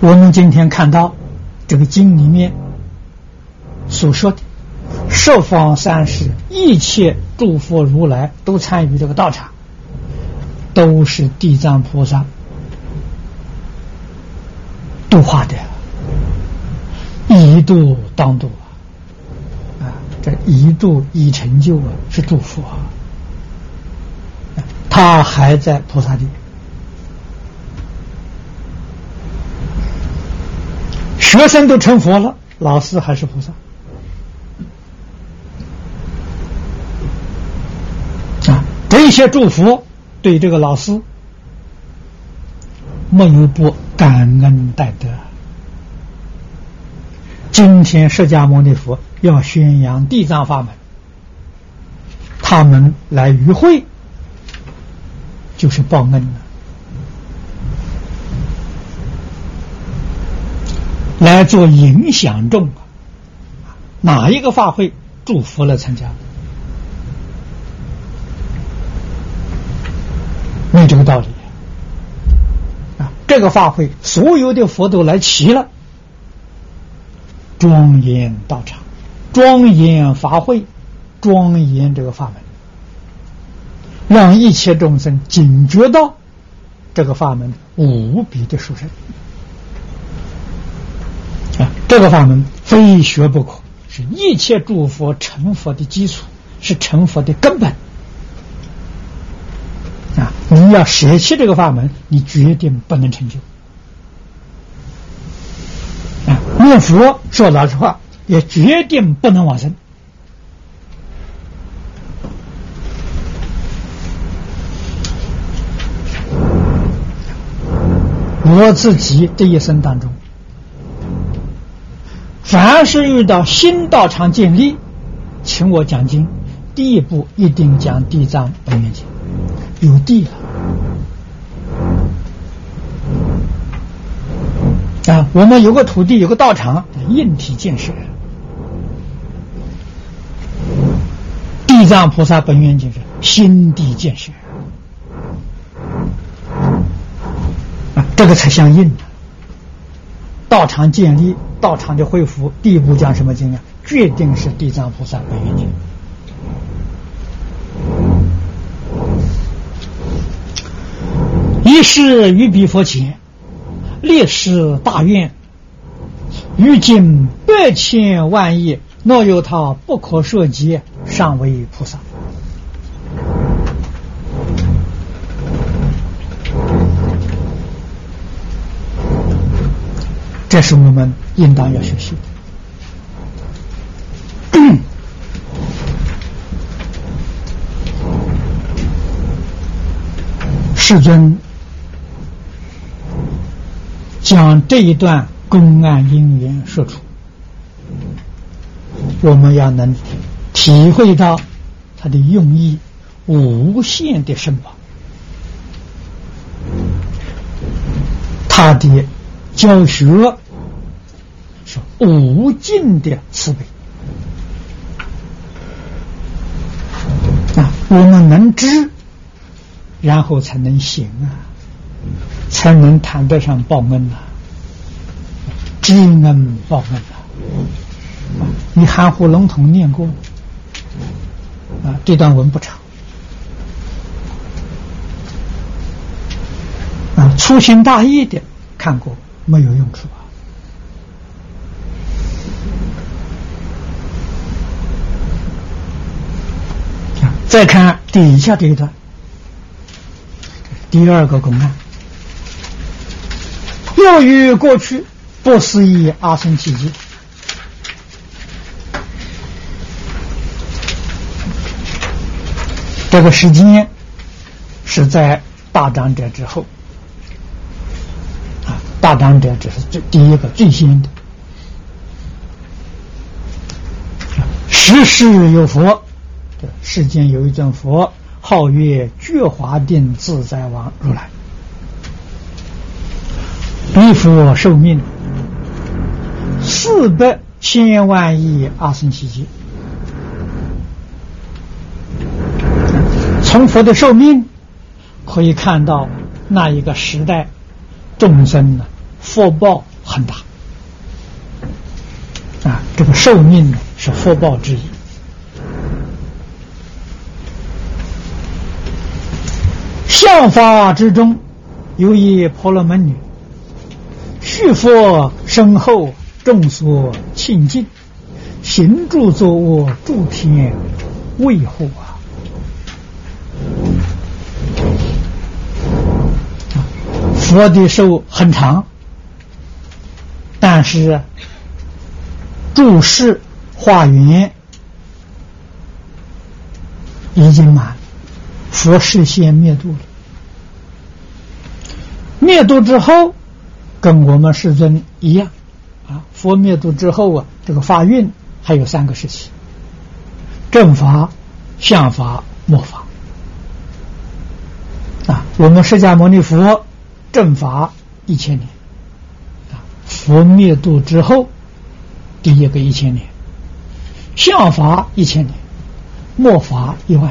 我们今天看到这个经里面所说的。十方三世一切诸佛如来都参与这个道场，都是地藏菩萨度化的，一度当度啊！啊，这一度一成就啊，是祝福啊！他还在菩萨地学生都成佛了，老师还是菩萨这些祝福对这个老师没有不感恩戴德。今天释迦牟尼佛要宣扬地藏法门，他们来与会就是报恩了。来做影响众啊！哪一个法会祝福来参加？没这个道理啊！这个法会所有的佛都来齐了，庄严道场，庄严法会，庄严这个法门，让一切众生警觉到这个法门无比的殊胜啊。这个法门非学不可，是一切诸佛成佛的基础，是成佛的根本。你要舍弃这个法门，你决定不能成就。啊！念佛说老实话，也决定不能往生。我自己这一生当中。凡是遇到新道场建立，请我讲经，第一步一定讲地藏本愿经，有地了我们有个土地，有个道场，硬体建设，地藏菩萨本愿经是心地建设啊，这个才相应。道场建立。道场的恢复，第一步讲什么经啊？决定是地藏菩萨本愿经。一世于彼佛前，立誓大愿，于今百千万亿，若有他不可涉及，尚为菩萨。这是我们应当要学习的。世尊将这一段公案因缘说出，我们要能体会到他的用意无限的深广，他的。教学是无尽的慈悲啊！我们能知，然后才能行啊，才能谈得上报恩啊，知恩报恩啊！你含糊笼统念过啊？这段文不长啊，粗心大意的看过。没有用处啊！再看底下这一段，第二个公案，又于过去不思议阿僧祇劫，这个时间是在大长者之后啊。大长者只是最第一个最先的。时世有佛，世间有一尊佛，号曰觉华定自在王如来。彼佛寿命四百千万亿阿僧祇劫。从佛的寿命可以看到那一个时代。众生呢，福报很大啊！这个寿命呢，是福报之一。相法之中，有一婆罗门女，续佛身后，众所亲近，行住坐卧，诸天为何啊。佛的寿很长但是注释化缘已经满，佛事先灭度了。灭度之后，跟我们世尊一样啊。佛灭度之后啊，这个发运还有三个时期：正法、相法、末法。啊，我们释迦牟尼佛正法一千年，啊，佛灭度之后第一个一千年，相法一千年，末法一万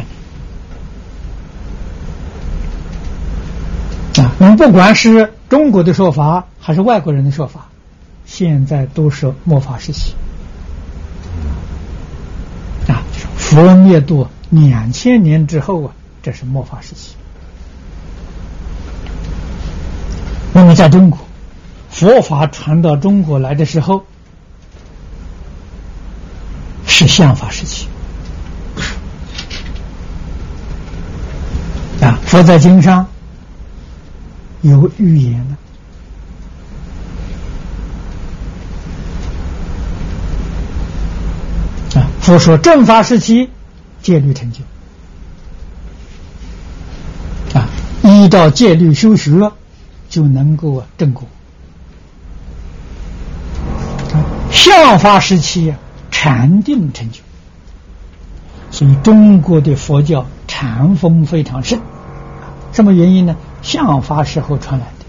年。啊，我们不管是中国的说法还是外国人的说法，现在都是末法时期。啊，佛灭度两千年之后啊，这是末法时期。那么，在中国，佛法传到中国来的时候，是相法时期啊。佛在经上有预言的佛说正法时期戒律成就啊，依照戒律修学。就能够正果。相法时期禅定成就，所以中国的佛教禅风非常盛。什么原因呢？相法时候传来的，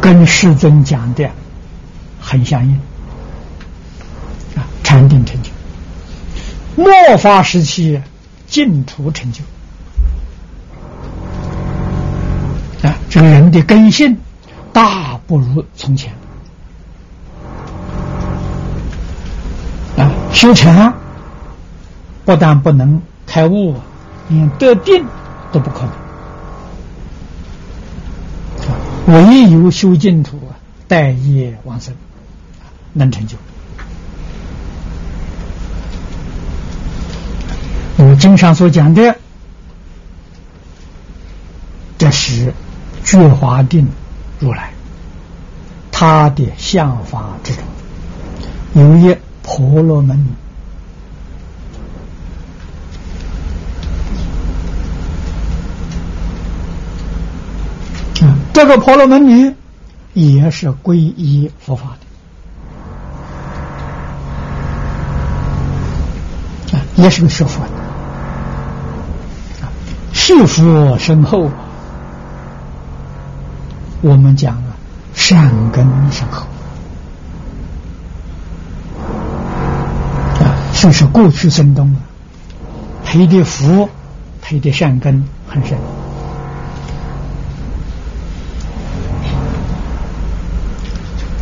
跟世尊讲的很相应。禅定成就，末法时期净土成就。啊，这个人的根性大不如从前。啊，修禅不但不能开悟，连得定都不可能。唯有修净土啊，待业往生，能成就。我经上所讲的，这是。觉华定如来，他的相法之中，有一婆罗门女这个婆罗门女也是皈依佛法的，啊，也是个学佛的，学佛深厚。我们讲啊，善根深厚啊，就是过去生中啊，培的福、培的善根很深。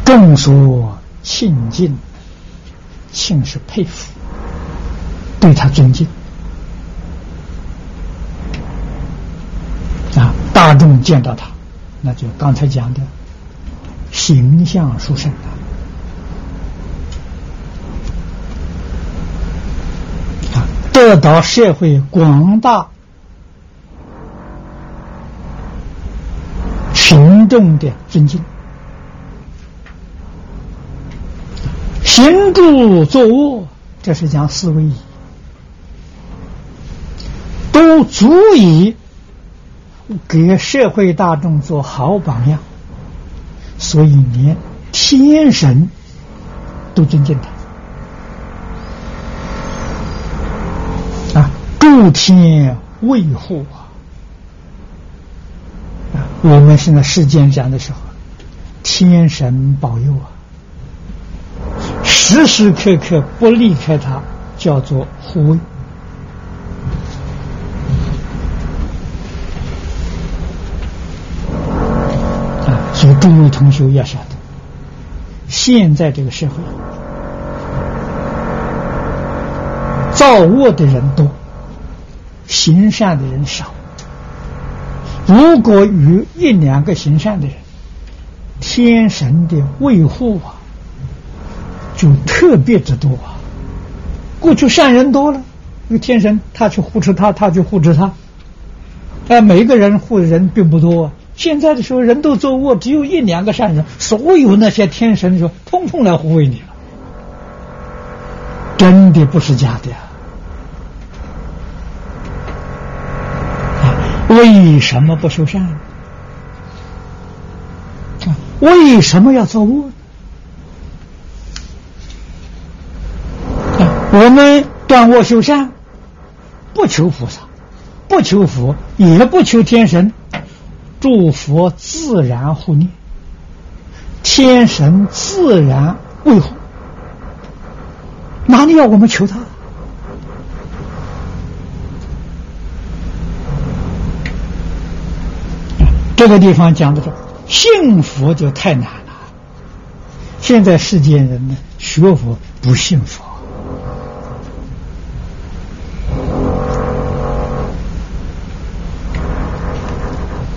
众所亲近，亲是佩服，对他尊敬啊，大众见到他。那就刚才讲的形象殊胜啊，得到社会广大群众的尊敬，行住坐卧，这是讲四维仪，都足以。给社会大众做好榜样，所以连天神都尊敬他啊！诸天卫护啊！啊，我们现在世间讲的时候，天神保佑啊，时时刻刻不离开他，叫做护卫。所以，诸位同学要晓得，现在这个社会，造恶的人多，行善的人少。如果有一两个行善的人，天神的维护啊，就特别之多啊。过去善人多了，那个天神他去护持他，他去护持他。但每一个人护的人并不多。现在的时候人都作恶，只有一两个善人，所有那些天神说，通通来护卫你了，真的不是假的呀！啊，为什么不修善？啊，为什么要做恶？我们断恶修善，不求菩萨，不求佛，也不求天神，诸佛自然护念，天神自然维护，哪里要我们求他？这个地方讲的是信佛就太难了。现在世间人呢，学佛不信佛。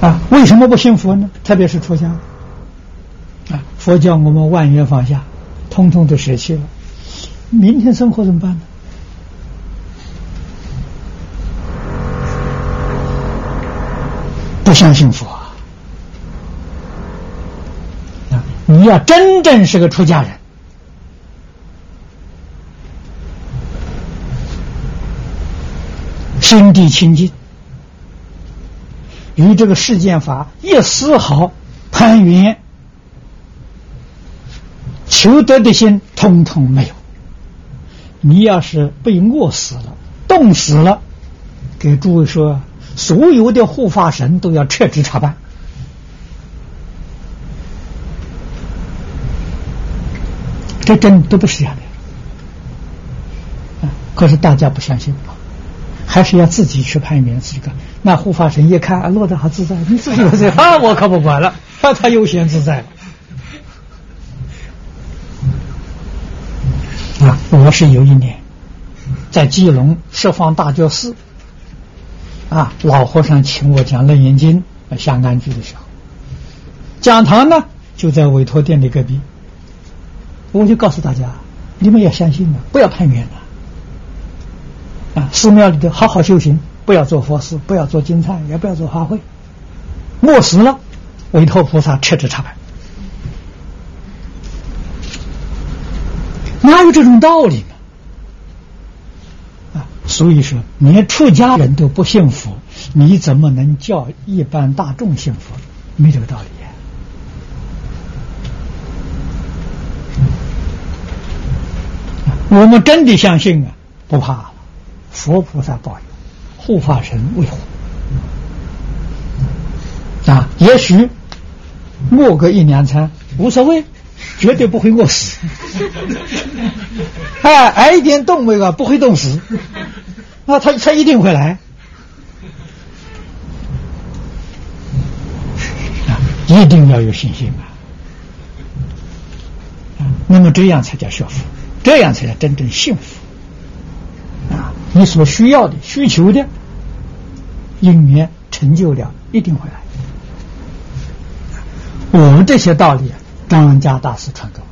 啊，为什么不信佛呢？特别是出家，啊，佛教我们万缘放下，通通都舍弃了，明天生活怎么办呢？不相信佛！啊，你要真正是个出家人，心地清净。与这个世间法一丝毫攀缘、求得的心，通通没有。你要是被饿死了、冻死了，给诸位说，所有的护法神都要撤职查办。这真都不是这样的。可是大家不相信。还是要自己去攀缘，自己干。那护法神一看，落得好自在，你自己自在 [LAUGHS] 啊，我可不管了，那 [LAUGHS] 他悠闲自在了。啊，我是有一年在基隆十方大觉寺，啊，老和尚请我讲《楞严经》下安居的时候，讲堂呢就在委托店的隔壁，我就告诉大家，你们要相信啊，不要攀缘了。啊，寺庙里头好好修行，不要做佛事，不要做金忏，也不要做花卉。饿死了，委托菩萨撤职查办。哪有这种道理呢？啊，所以说，连出家人都不幸福，你怎么能叫一般大众幸福？没这个道理。我们真的相信啊，不怕。佛菩萨保佑，护法神为护啊！也许饿个一两餐无所谓，绝对不会饿死。[LAUGHS] 哎，挨一点冻那个不会冻死，那他他一定会来啊！一定要有信心啊！啊，那么这样才叫学佛，这样才叫真正幸福。你所需要的、需求的因缘成就了，一定会来。我们这些道理，张家大师传给我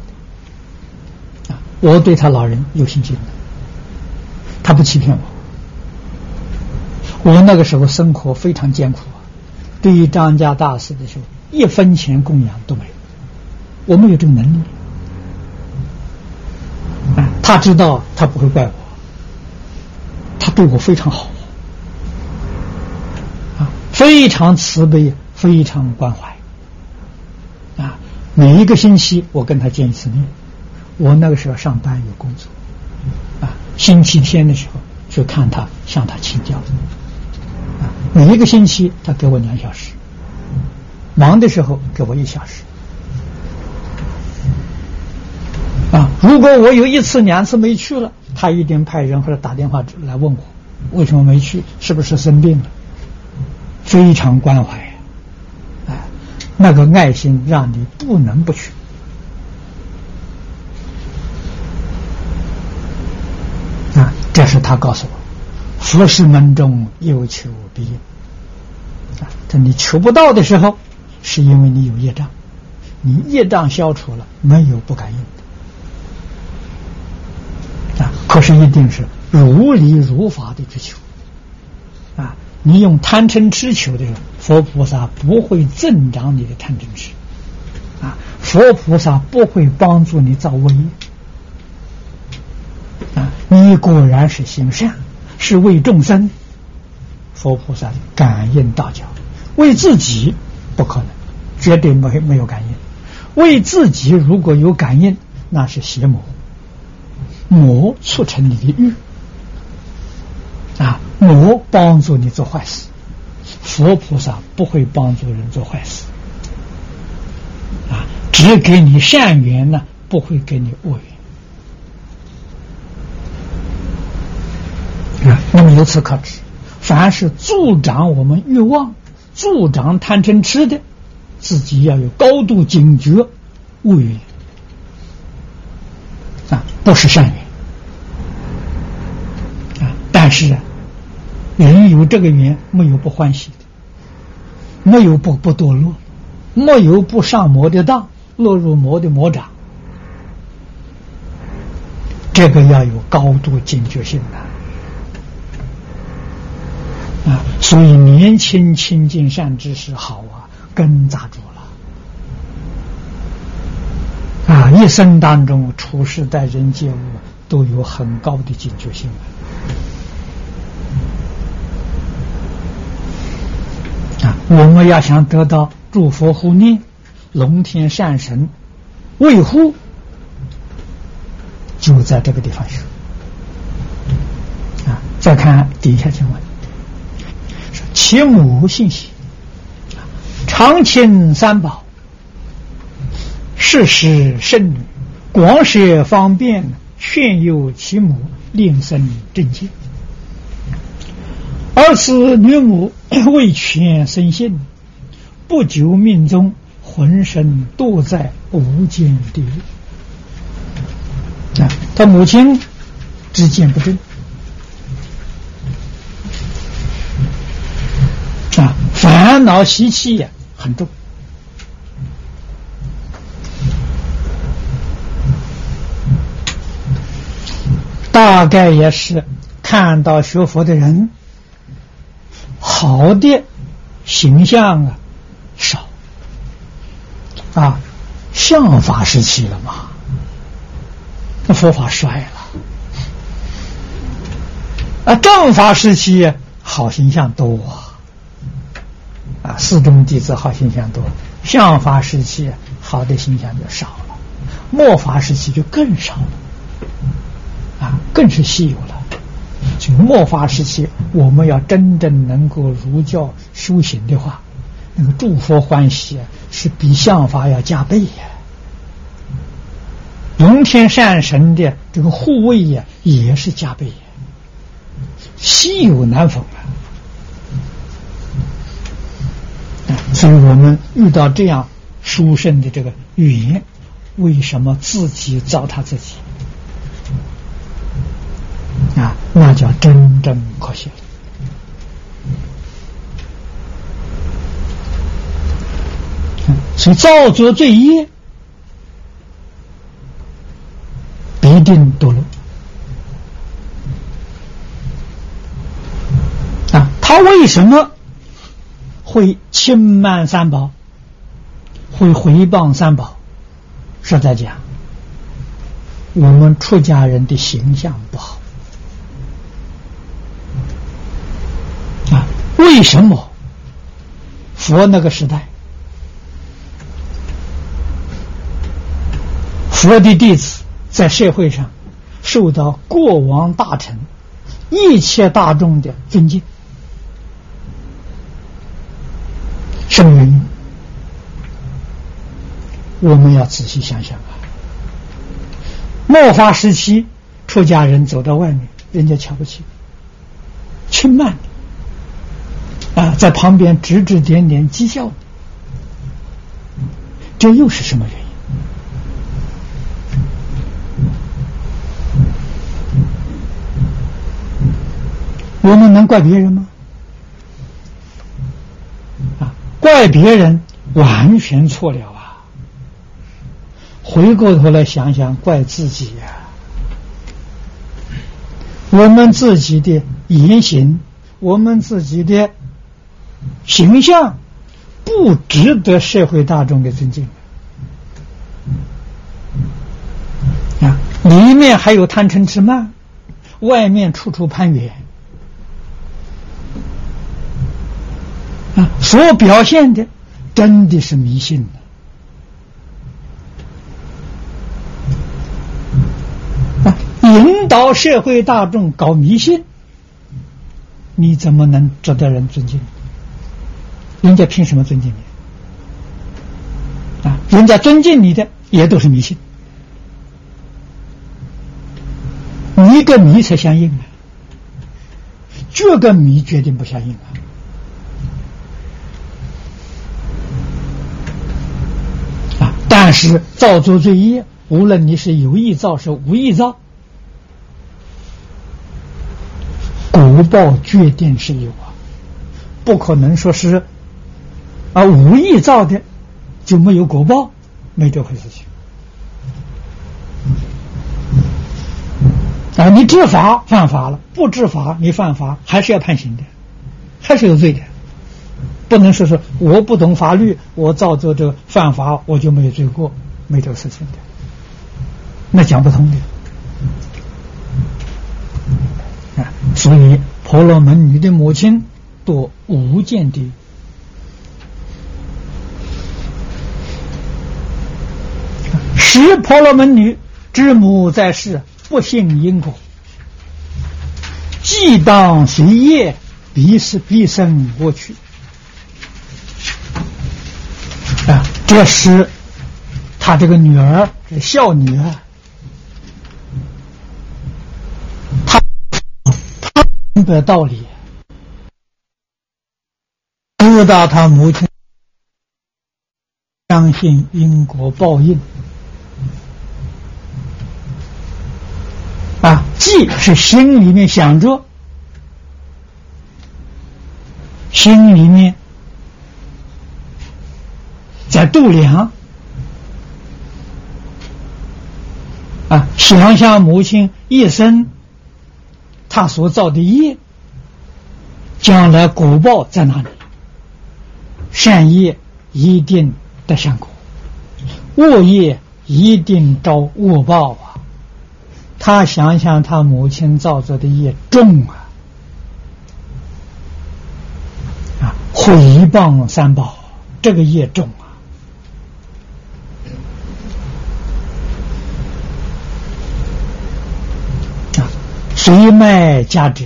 的啊，我对他老人有信心的，他不欺骗我。我那个时候生活非常艰苦啊，对于张家大师的时候，一分钱供养都没有，我没有这个能力。他知道，他不会怪我。他对我非常好，啊，非常慈悲，非常关怀，啊，每一个星期我跟他见一次面。我那个时候上班有工作，啊，星期天的时候去看他，向他请教，啊，每一个星期他给我两小时，忙的时候给我一小时，啊，如果我有一次两次没去了。他一定派人或者打电话来问我，为什么没去？是不是生病了？非常关怀，哎，那个爱心让你不能不去。啊，这是他告诉我，佛事门中有求必应。啊，等你求不到的时候，是因为你有业障，你业障消除了，没有不敢应。啊可是一定是如理如法的追求，啊！你用贪嗔痴求的，佛菩萨不会增长你的贪嗔痴，啊，佛菩萨不会帮助你造恶业，啊，你果然是行善，是为众生，佛菩萨感应道交，为自己不可能，绝对没没有感应，为自己如果有感应，那是邪魔，魔促成你的欲，啊，魔帮助你做坏事。佛菩萨不会帮助人做坏事，啊，只给你善缘呢，不会给你恶缘。啊，那么由此可知，凡是助长我们欲望、助长贪嗔痴的，自己要有高度警觉，恶缘啊，不是善缘。但是啊，人有这个缘，没有不欢喜的。没有不不堕落，没有不上魔的当，落入魔的魔掌，这个要有高度警觉性的啊！所以年轻亲近善知识好啊，根扎住了啊！一生当中处事待人接物都有很高的警觉性。我们要想得到诸佛护念、龙天善神维护，就在这个地方学。啊，再看底下经文，说其母信息，常亲三宝，世时圣女，广舍方便，劝诱其母，令生正见。而此女母 [COUGHS] 为权生性，不久命中，浑身堕在无间地狱。啊，他母亲之见不正，啊，烦恼习气也很重，大概也是看到学佛的人。好的形象啊，少。啊，相法时期了嘛，那佛法衰了。啊，正法时期好形象多啊，啊，四众弟子好形象多，相法时期好的形象就少了，末法时期就更少了，啊，更是稀有了。末法时期，我们要真正能够儒教修行的话，那个诸佛欢喜是比相法要加倍呀。龙天善神的这个护卫呀，也是加倍呀，稀有难逢啊！所以我们遇到这样殊胜的这个语言，为什么自己糟蹋自己？啊，那叫真正可惜了。所以造作罪业，必定堕落。啊，他为什么会轻慢三宝，会回谤三宝？是在讲我们出家人的形象不好。为什么佛那个时代，佛的弟子在社会上受到国王大臣一切大众的尊敬？什么原因？我们要仔细想想啊！末法时期，出家人走到外面，人家瞧不起，轻慢。啊，在旁边指指点点讥笑，这又是什么原因？我们能怪别人吗？啊，怪别人完全错了啊！回过头来想想，怪自己呀！我们自己的言行，我们自己的。形象不值得社会大众的尊敬啊！里面还有贪嗔痴慢，外面处处攀缘啊！所表现的真的是迷信啊！引导社会大众搞迷信。你怎么能值得人尊敬？人家凭什么尊敬你？啊，人家尊敬你的也都是迷信，你跟迷才相应啊，这个迷决定不相应啊！啊，但是造作罪业，无论你是有意造是无意造。果报决定是有啊，不可能说是而无意造的就没有果报，没这回事情啊！你知法犯法了，不知法你犯法还是要判刑的，还是有罪的，不能说说我不懂法律，我造作这犯法我就没有罪过，没这个事情的，那讲不通的。啊所以，婆罗门女的母亲堕无间地。十婆罗门女之母在世，不信因果，既当随业，必是必生过去。啊，这是他这个女儿，这孝女儿。明白道理，知道他母亲相信因果报应既是心里面想着，心里面在度量啊，想想母亲一生。他所造的业，将来果报在哪里？善业一定得善果，恶业一定遭恶报啊！他想想，他母亲造作的业重啊，啊，毁谤三宝，这个业重啊。随卖家者，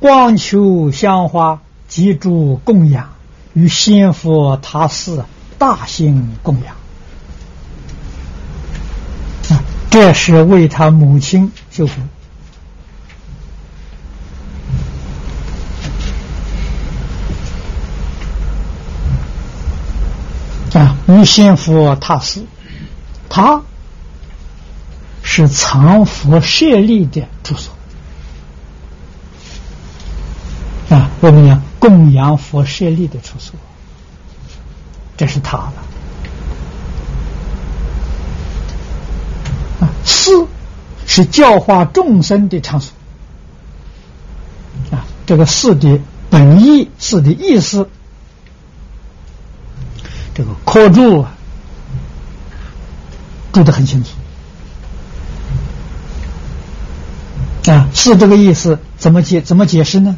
光求香花，及诸供养，与先佛他寺大兴供养。这是为他母亲修福。啊，无心佛他寺，他是藏佛舍利的住所。啊，我们讲供养佛舍利的住所，这是他了。寺是教化众生的场所。啊，这个寺的本意，寺的意思，这个科注啊，注的很清楚。啊，是这个意思，怎么解？怎么解释呢？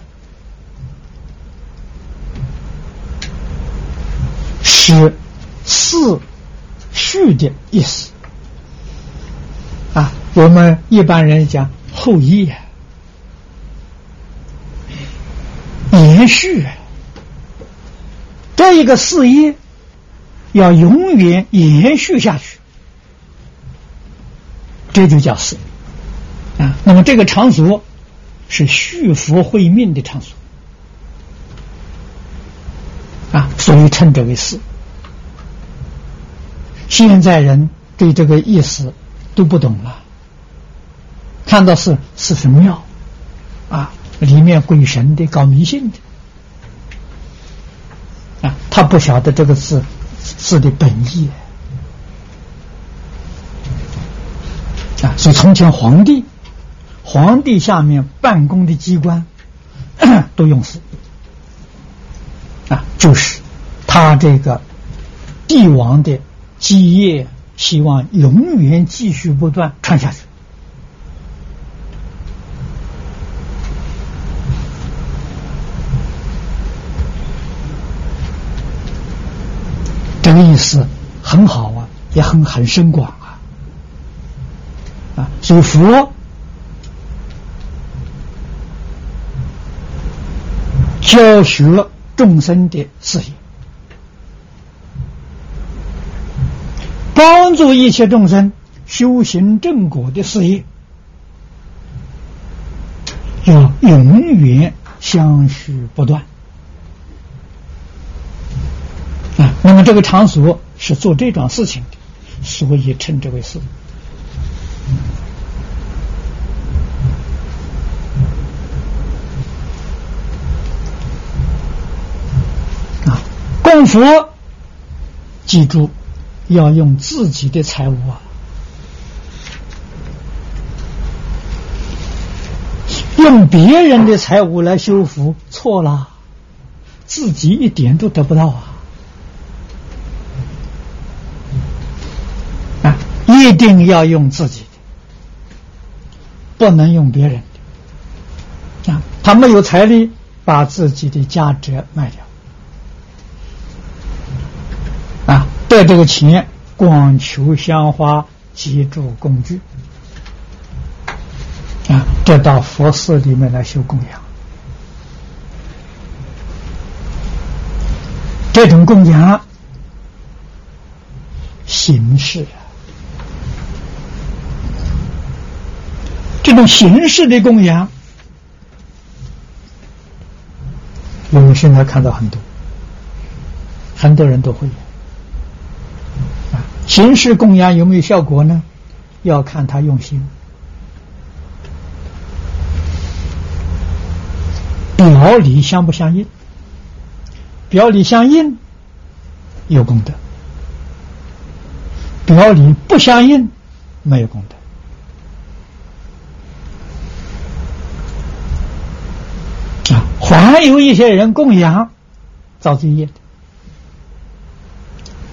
是四序的意思，我们一般人讲后裔，延续，这一个事业要永远延续下去，这就叫事啊。那么这个场所是续佛会命的场所啊，所以称之为寺。现在人对这个意思都不懂了，看到是是神庙啊，里面鬼神的搞迷信的啊，他不晓得这个字字的本意啊。所以从前皇帝，皇帝下面办公的机关 [CLEARS THROAT] 都用“寺”啊，就是他这个帝王的基业，希望永远继续不断传下去。这个意思很好啊，也很很深广啊，啊，所以佛教学众生的事业，帮助一切众生修行正果的事业，要永远相续不断。啊，那么这个场所是做这桩事情的，所以称之为寺。啊，供佛，记住要用自己的财物啊，用别人的财物来修福，错了，自己一点都得不到啊。一定要用自己的，不能用别人的。啊，他没有财力，把自己的价值卖掉，啊，带这个钱广求香花、记住工具，啊，这到佛寺里面来修供养，这种供养形式啊。这种形式的供养，我们现在看到很多，很多人都会啊。形式供养有没有效果呢？要看他用心，表里相不相应？表里相应有功德，表里不相应没有功德。还有一些人供养造罪业的，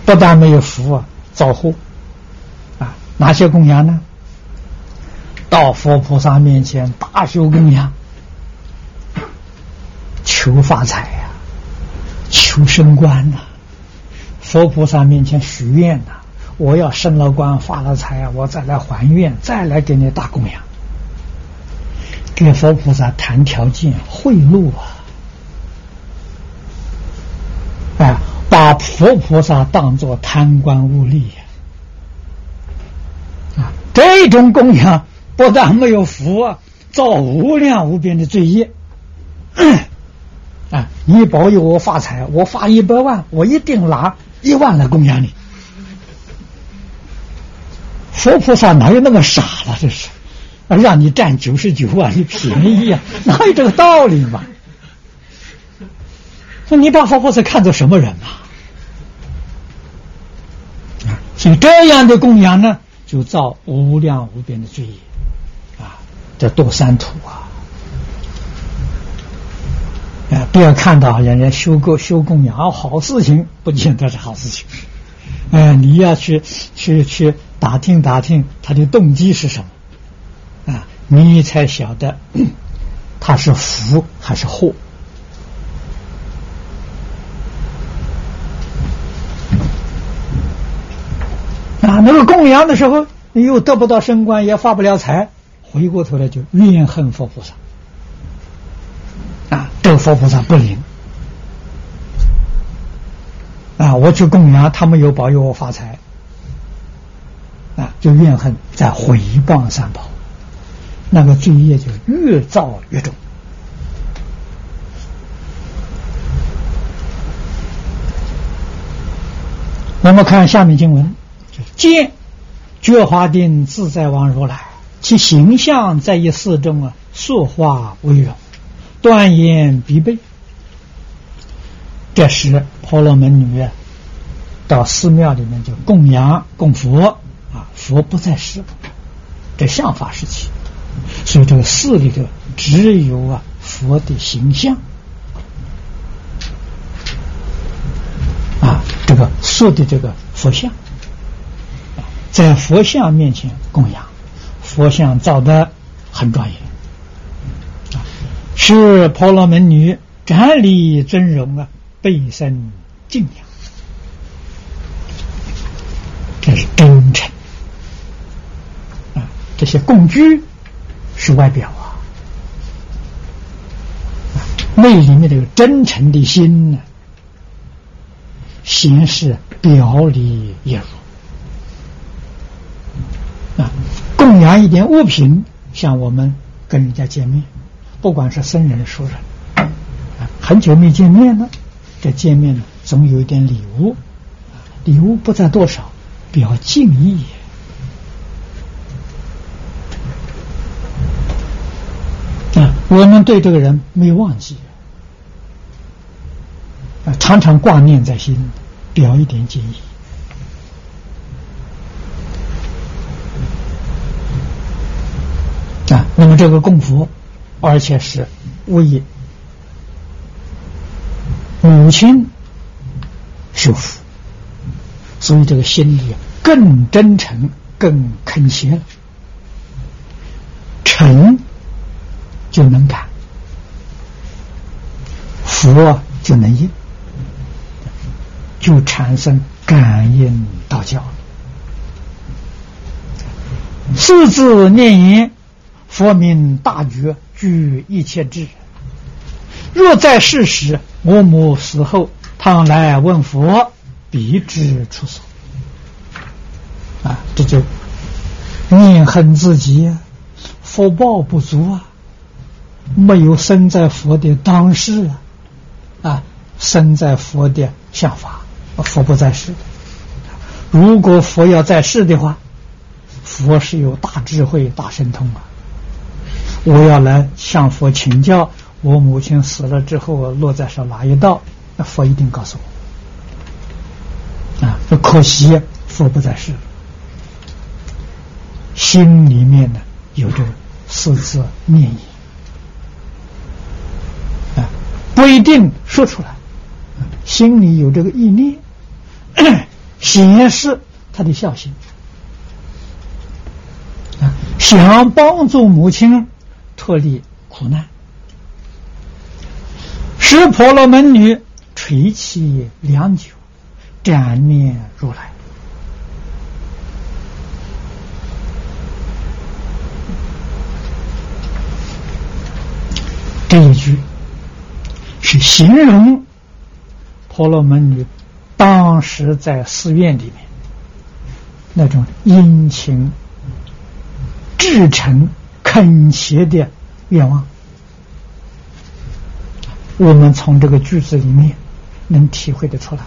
不但没有福啊，造祸啊！哪些供养呢？到佛菩萨面前大修供养，求发财呀，求升官呐！佛菩萨面前许愿呐，我要升了官发了财啊，我再来还愿，再来给你大供养。给佛菩萨谈条件贿赂啊！哎，把佛菩萨当作贪官污吏呀！啊，这种供养不但没有福，造无量无边的罪业。啊，你保佑我发财，我发一百万，我一定拿一万来供养你。佛菩萨哪有那么傻了？这是。让你占九十九万，你便宜啊？[LAUGHS] 哪有这个道理嘛？说你把佛菩萨看作什么人嘛？所以这样的供养呢，就造无量无边的罪业啊！这堕三途啊！啊，不要看到人家修供修供养好事情，不见得是好事情。哎，你要去去去打听打听他的动机是什么。你才晓得他是福还是祸啊！那个供养的时候，你又得不到升官，也发不了财，回过头来就怨恨佛菩萨啊！这个佛菩萨不灵啊！我去供养，他没有保佑我发财啊，就怨恨，在回谤三宝。那个罪业就越造越重。那么看下面经文，见觉华定自在王如来，其形象在一寺中啊，塑化为容，断言必备。这时婆罗门女到寺庙里面就供养供佛啊，佛不在世，这相法时期。所以这个寺里头只有啊佛的形象这个塑的这个佛像，在佛像面前供养，佛像造的很庄严，是婆罗门女站立尊容啊，背身敬仰，这是真诚啊，这些供具是外表啊。内里面这个真诚的心呢，显示表里一如啊。供养一点物品，像我们跟人家见面，不管是僧人、熟人，很久没见面了，这见面呢，总有一点礼物，礼物不在多少，表敬意。啊，我们对这个人没有忘记。啊，常常挂念在心，表一点敬意。啊，那么这个供佛，而且是为母亲修福，所以这个心里更真诚、更恳切，诚就能感，佛就能应。就产生感应道教。四字念言，佛名大觉，具一切智。若在世时，我母死后，倘来问佛，必知出所。啊，这就念恨自己，福报不足啊，没有生在佛的当世啊，啊，生在佛的想法。佛不在世，如果佛要在世的话，佛是有大智慧、大神通啊！我要来向佛请教，我母亲死了之后落在是哪一道？那佛一定告诉我。啊，可惜佛不在世，心里面呢有着四字念意啊，不一定说出来，心里有这个意念。[CLEARS THROAT] 显示他的孝心啊，想帮助母亲脱离苦难，使婆罗门女垂泣良久，瞻念如来。这一句是形容婆罗门女。当时在寺院里面，那种殷勤、至诚、恳切的愿望，我们从这个句子里面能体会得出来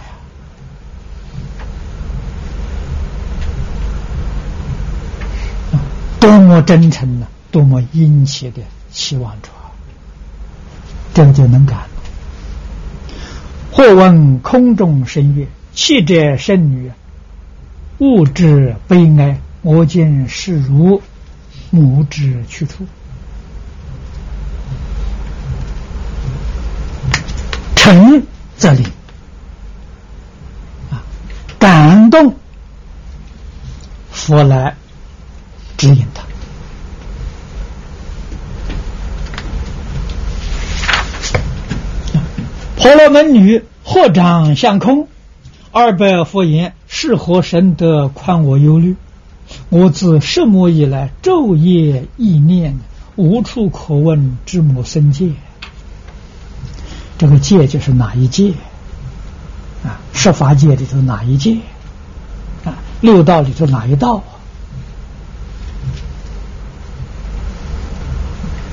啊！多么真诚呢？多么殷切的期望着，这个就能感。或闻空中声乐，气者圣女，物之悲哀。我见是如母之去处，诚则灵啊，感动佛来指引他。婆罗门女合掌相空，二百佛言：“是何神德宽我忧虑？我自十母以来，昼夜忆念，无处可问之母生界。这个界就是哪一界？啊，十法界里头哪一界？啊，六道里头哪一道？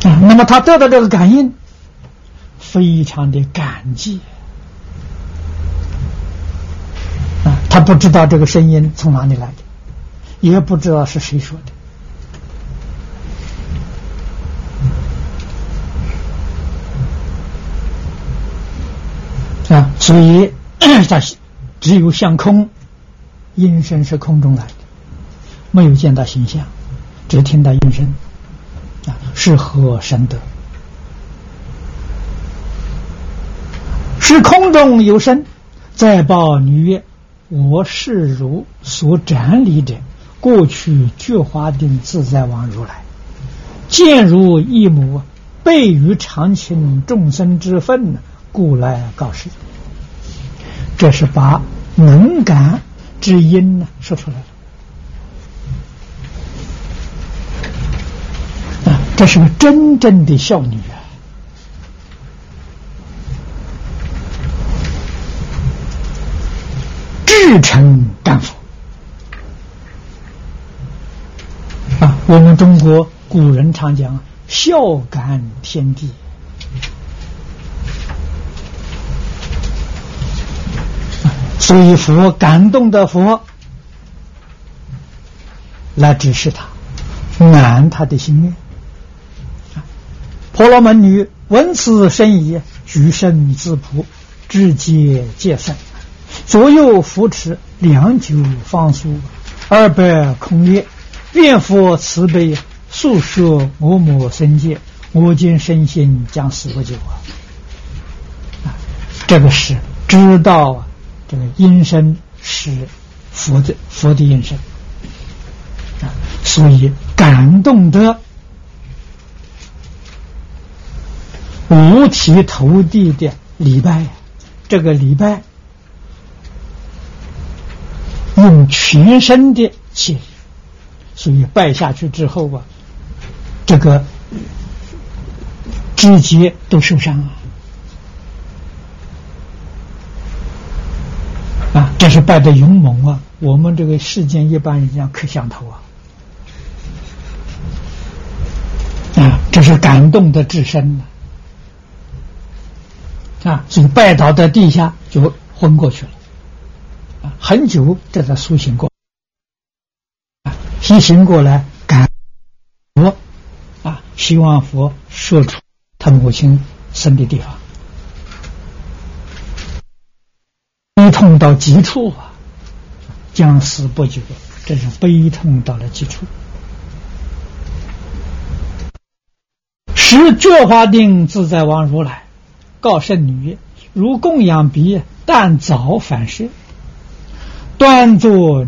啊，那么他得到这个感应。”非常的感激啊！他不知道这个声音从哪里来的，也不知道是谁说的啊！所以他只有相空，音声是空中来的，没有见到形象，只听到音声啊！是何神德？是空中有声，再报女曰：“我是如所展理者，过去觉华定自在王如来，见如一母，备于常情众生之分，故来告示。这是把能感之因呢说出来了。啊，这是个真正的孝女至诚感佛啊！我们中国古人常讲“孝感天地”，所以佛感动的佛来指示他，满他的心愿。婆罗门女闻此声已，举身自仆，直接戒僧。左右扶持，良久方苏，二百空曰：“愿佛慈悲，速说我母生界，我今身心将死不久啊！”啊，这个是知道这个音声是佛的佛的音声啊，所以感动的五体投地的礼拜，这个礼拜。用全身的气，所以拜下去之后啊，这个肢节都受伤了啊！这是拜的勇猛啊！我们这个世间一般人家磕响头啊，啊，这是感动的至深了啊！所以拜倒在地下就昏过去了。啊很久，这才苏醒过，啊，苏醒过来，感佛，啊，希望佛说出他母亲生的地方，悲痛到极处啊，将死不久，这是悲痛到了极处。时觉华定自在王如来告圣女：如供养彼，但早反射。端坐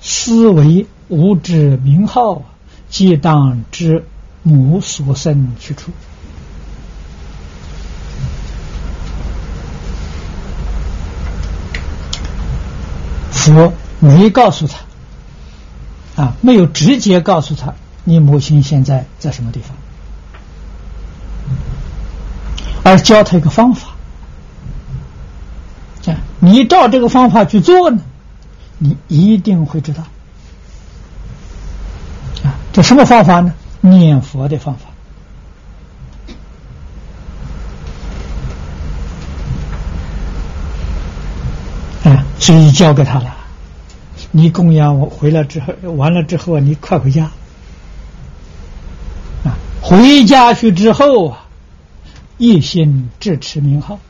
思维无知名号，即当知母所生去处。佛没告诉他，啊，没有直接告诉他，你母亲现在在什么地方，而教他一个方法，这样你照这个方法去做呢？你一定会知道啊！这什么方法呢？念佛的方法啊！所以交给他了。你供养我回来之后，完了之后啊，你快回家啊！回家去之后啊，一心支持名号。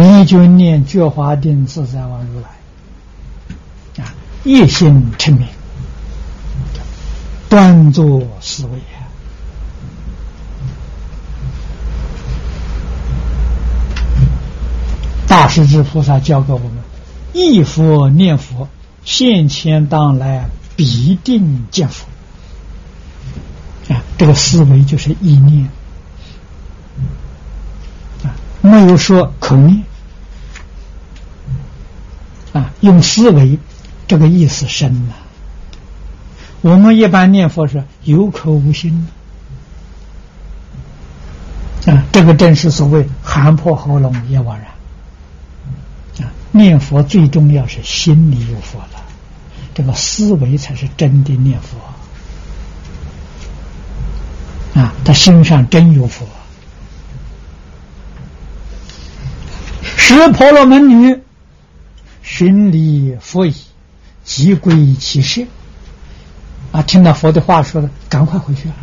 你就念觉华定自在王如来啊，一心称名，端坐思维。大势至菩萨教给我们：忆佛念佛，现前当来必定见佛。啊，这个思维就是意念。啊没有说口念啊，用思维，这个意思深了。我们一般念佛是有口无心啊，这个正是所谓喊破喉咙也枉然啊。念佛最重要是心里有佛了，这个思维才是真的念佛啊，他心上真有佛。十婆罗门女寻礼佛已，即归其舍。啊，听到佛的话说了，赶快回去了。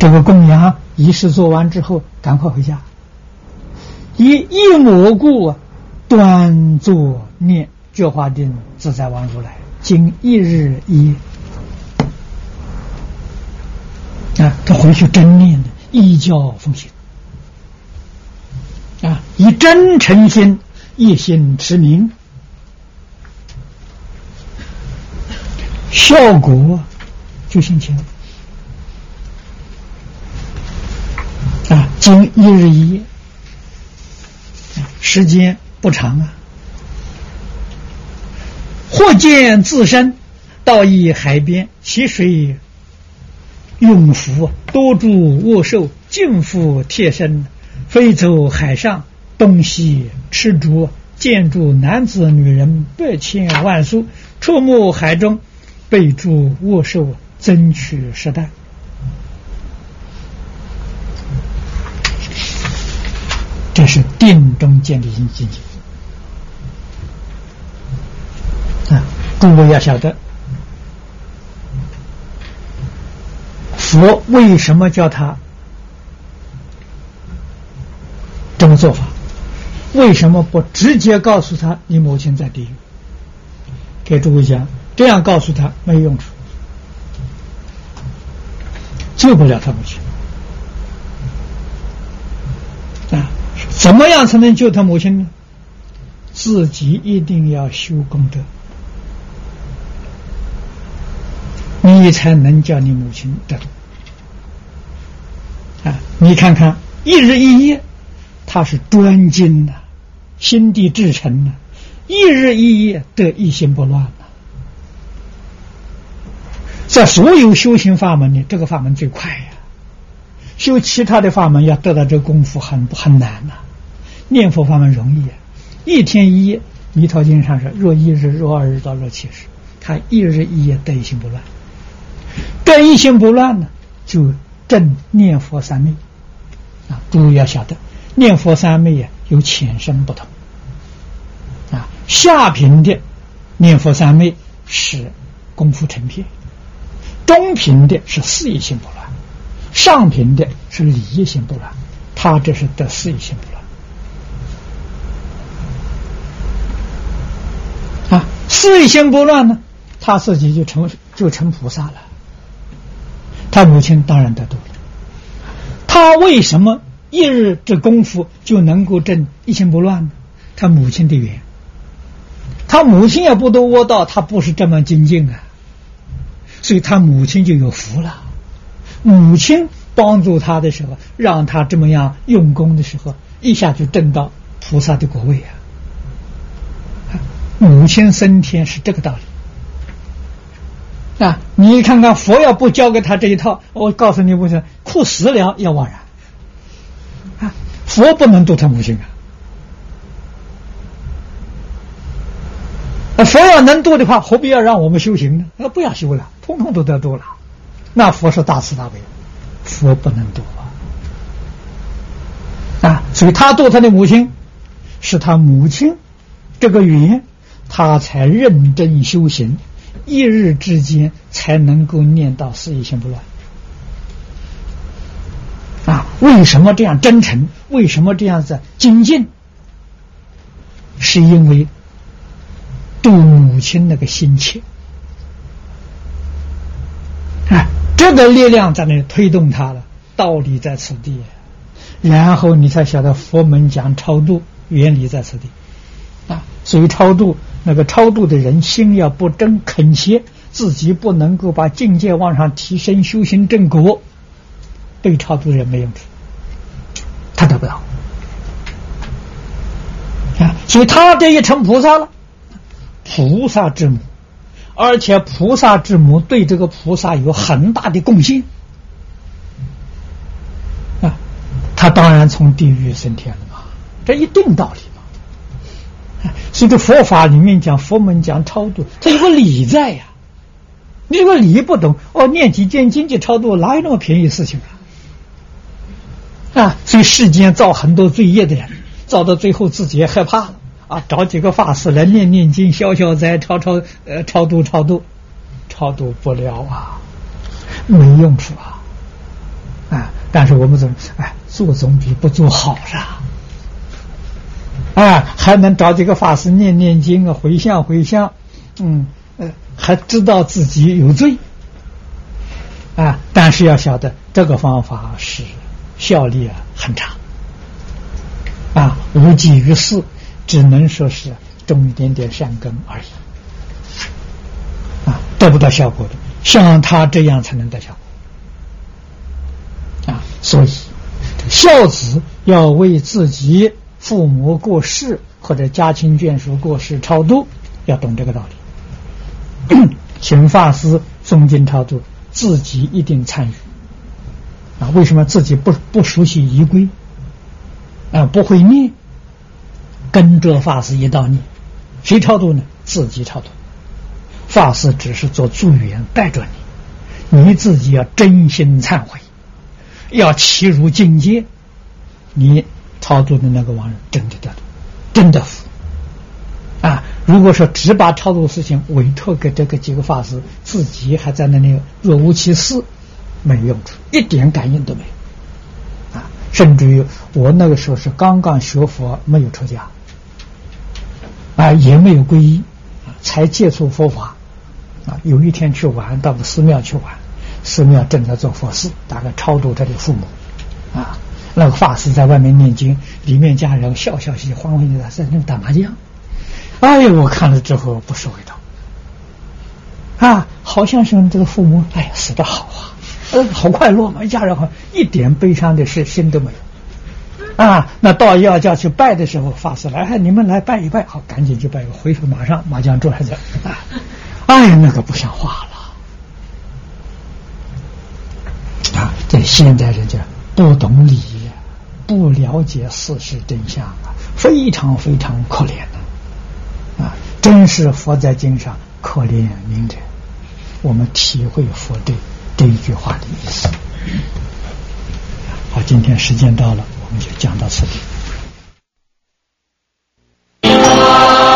这个供养仪式做完之后，赶快回家。以一蘑菇端坐念觉华定自在王如来，经一日一夜。啊，他回去真念的，依教奉行。啊以真诚心一心持名，效果就现前啊！经一日一夜，时间不长啊。或见自身到一海边，其水涌浮，多诸卧兽，尽复贴身，飞走海上。东西赤足，见诸男子女人百千万数，触目海中，被诸卧兽，争取时代。这是定中见的境界啊！诸位要晓得，佛为什么叫他这么做法？为什么不直接告诉他你母亲在地狱？给诸位讲，这样告诉他没用处，救不了他母亲。啊，怎么样才能救他母亲呢？自己一定要修功德，你才能叫你母亲得。啊，你看看一日一夜，他是专精的。心地至诚呢，一日一夜得一心不乱呐。在所有修行法门里，这个法门最快呀。修其他的法门要得到这个功夫很很难呐。念佛法门容易啊，一天一夜，《弥陀经》上说：若一日，若二日到若七日，他一日一夜得一心不乱。得一心不乱呢，就正念佛三昧啊。诸位要晓得，念佛三昧呀。有浅深不同，啊，下品的念佛三昧是功夫成片，中品的是四意心不乱，上品的是理业心不乱，他这是得四意心不乱，啊，四意心不乱呢，他自己就成就成菩萨了，他母亲当然得度了，他为什么？一日这功夫就能够证一心不乱？他母亲的缘，他母亲也不都窝道，他不是这么精进啊，所以他母亲就有福了。母亲帮助他的时候，让他这么样用功的时候，一下就证到菩萨的果位啊。母亲升天是这个道理啊！你看看佛要不教给他这一套，我告诉你，为什么哭死了要枉然？佛不能度他母亲啊！佛要能度的话，何必要让我们修行呢？那不要修了，通通都得度了。那佛是大慈大悲，佛不能度啊！啊，所以他度他的母亲，是他母亲这个缘，他才认真修行，一日之间才能够念到四意心不乱。啊，为什么这样真诚？为什么这样子精进？是因为度母亲那个心切啊，这个力量在那推动他了。道理在此地，然后你才晓得佛门讲超度原理在此地啊。所以超度那个超度的人心要不真恳切，自己不能够把境界往上提升，修行正果。被超度的人没用处，他得不到啊！所以他这一成菩萨了，菩萨之母，而且菩萨之母对这个菩萨有很大的贡献啊！他当然从地狱升天了嘛，这一定道理嘛。所以这佛法里面讲佛门讲超度，它有个理在呀。你这个理不懂，哦，念几件经济超度，哪有那么便宜事情啊？啊，所以世间造很多罪业的人，造到最后自己也害怕了啊！找几个法师来念念经、消消灾、超超呃超度、超度，超度不了啊，没用处啊！啊，但是我们怎么哎，做总比不做好啦！啊，还能找几个法师念念经啊，回向回向，嗯呃，还知道自己有罪啊！但是要晓得这个方法是。效力啊很差，啊，无济于事，只能说是种一点点善根而已，啊，得不到效果的，像他这样才能得效果，啊，所以孝子要为自己父母过世或者家亲眷属过世超度，要懂这个道理，[COUGHS] 请法师诵经超度，自己一定参与，啊，为什么自己不不熟悉仪规？啊，不会念，跟着法师一道念，谁超度呢？自己超度，法师只是做助缘带着你，你自己要真心忏悔，要契入境界，你超度的那个亡人真的得度，真的福。啊，如果说只把超度事情委托给这个几个法师，自己还在那里若无其事，没用处，一点感应都没有。啊。甚至于我那个时候是刚刚学佛，没有出家，啊，也没有皈依，才接触佛法，啊，有一天去玩，到个寺庙去玩，寺庙正在做佛事，大概超度他的父母，啊，那个法师在外面念经，里面家人笑笑嘻嘻、欢欢喜喜在那打麻将，哎呦，我看了之后不是味道，啊，好像是这个父母，哎呀，死的好啊。呃，好快乐嘛！一家人好，一点悲伤的事心都没有啊。那到要叫去拜的时候，法师来，你们来拜一拜，好，赶紧去拜。回头马上麻将桌还在啊，哎呀，那个不像话了啊！这现代人家不懂礼，不了解事实真相啊，非常非常可怜的啊！真是佛在经上可怜悯者，我们体会佛对。这一句话的意思。好今天时间到了我们就讲到此地。啊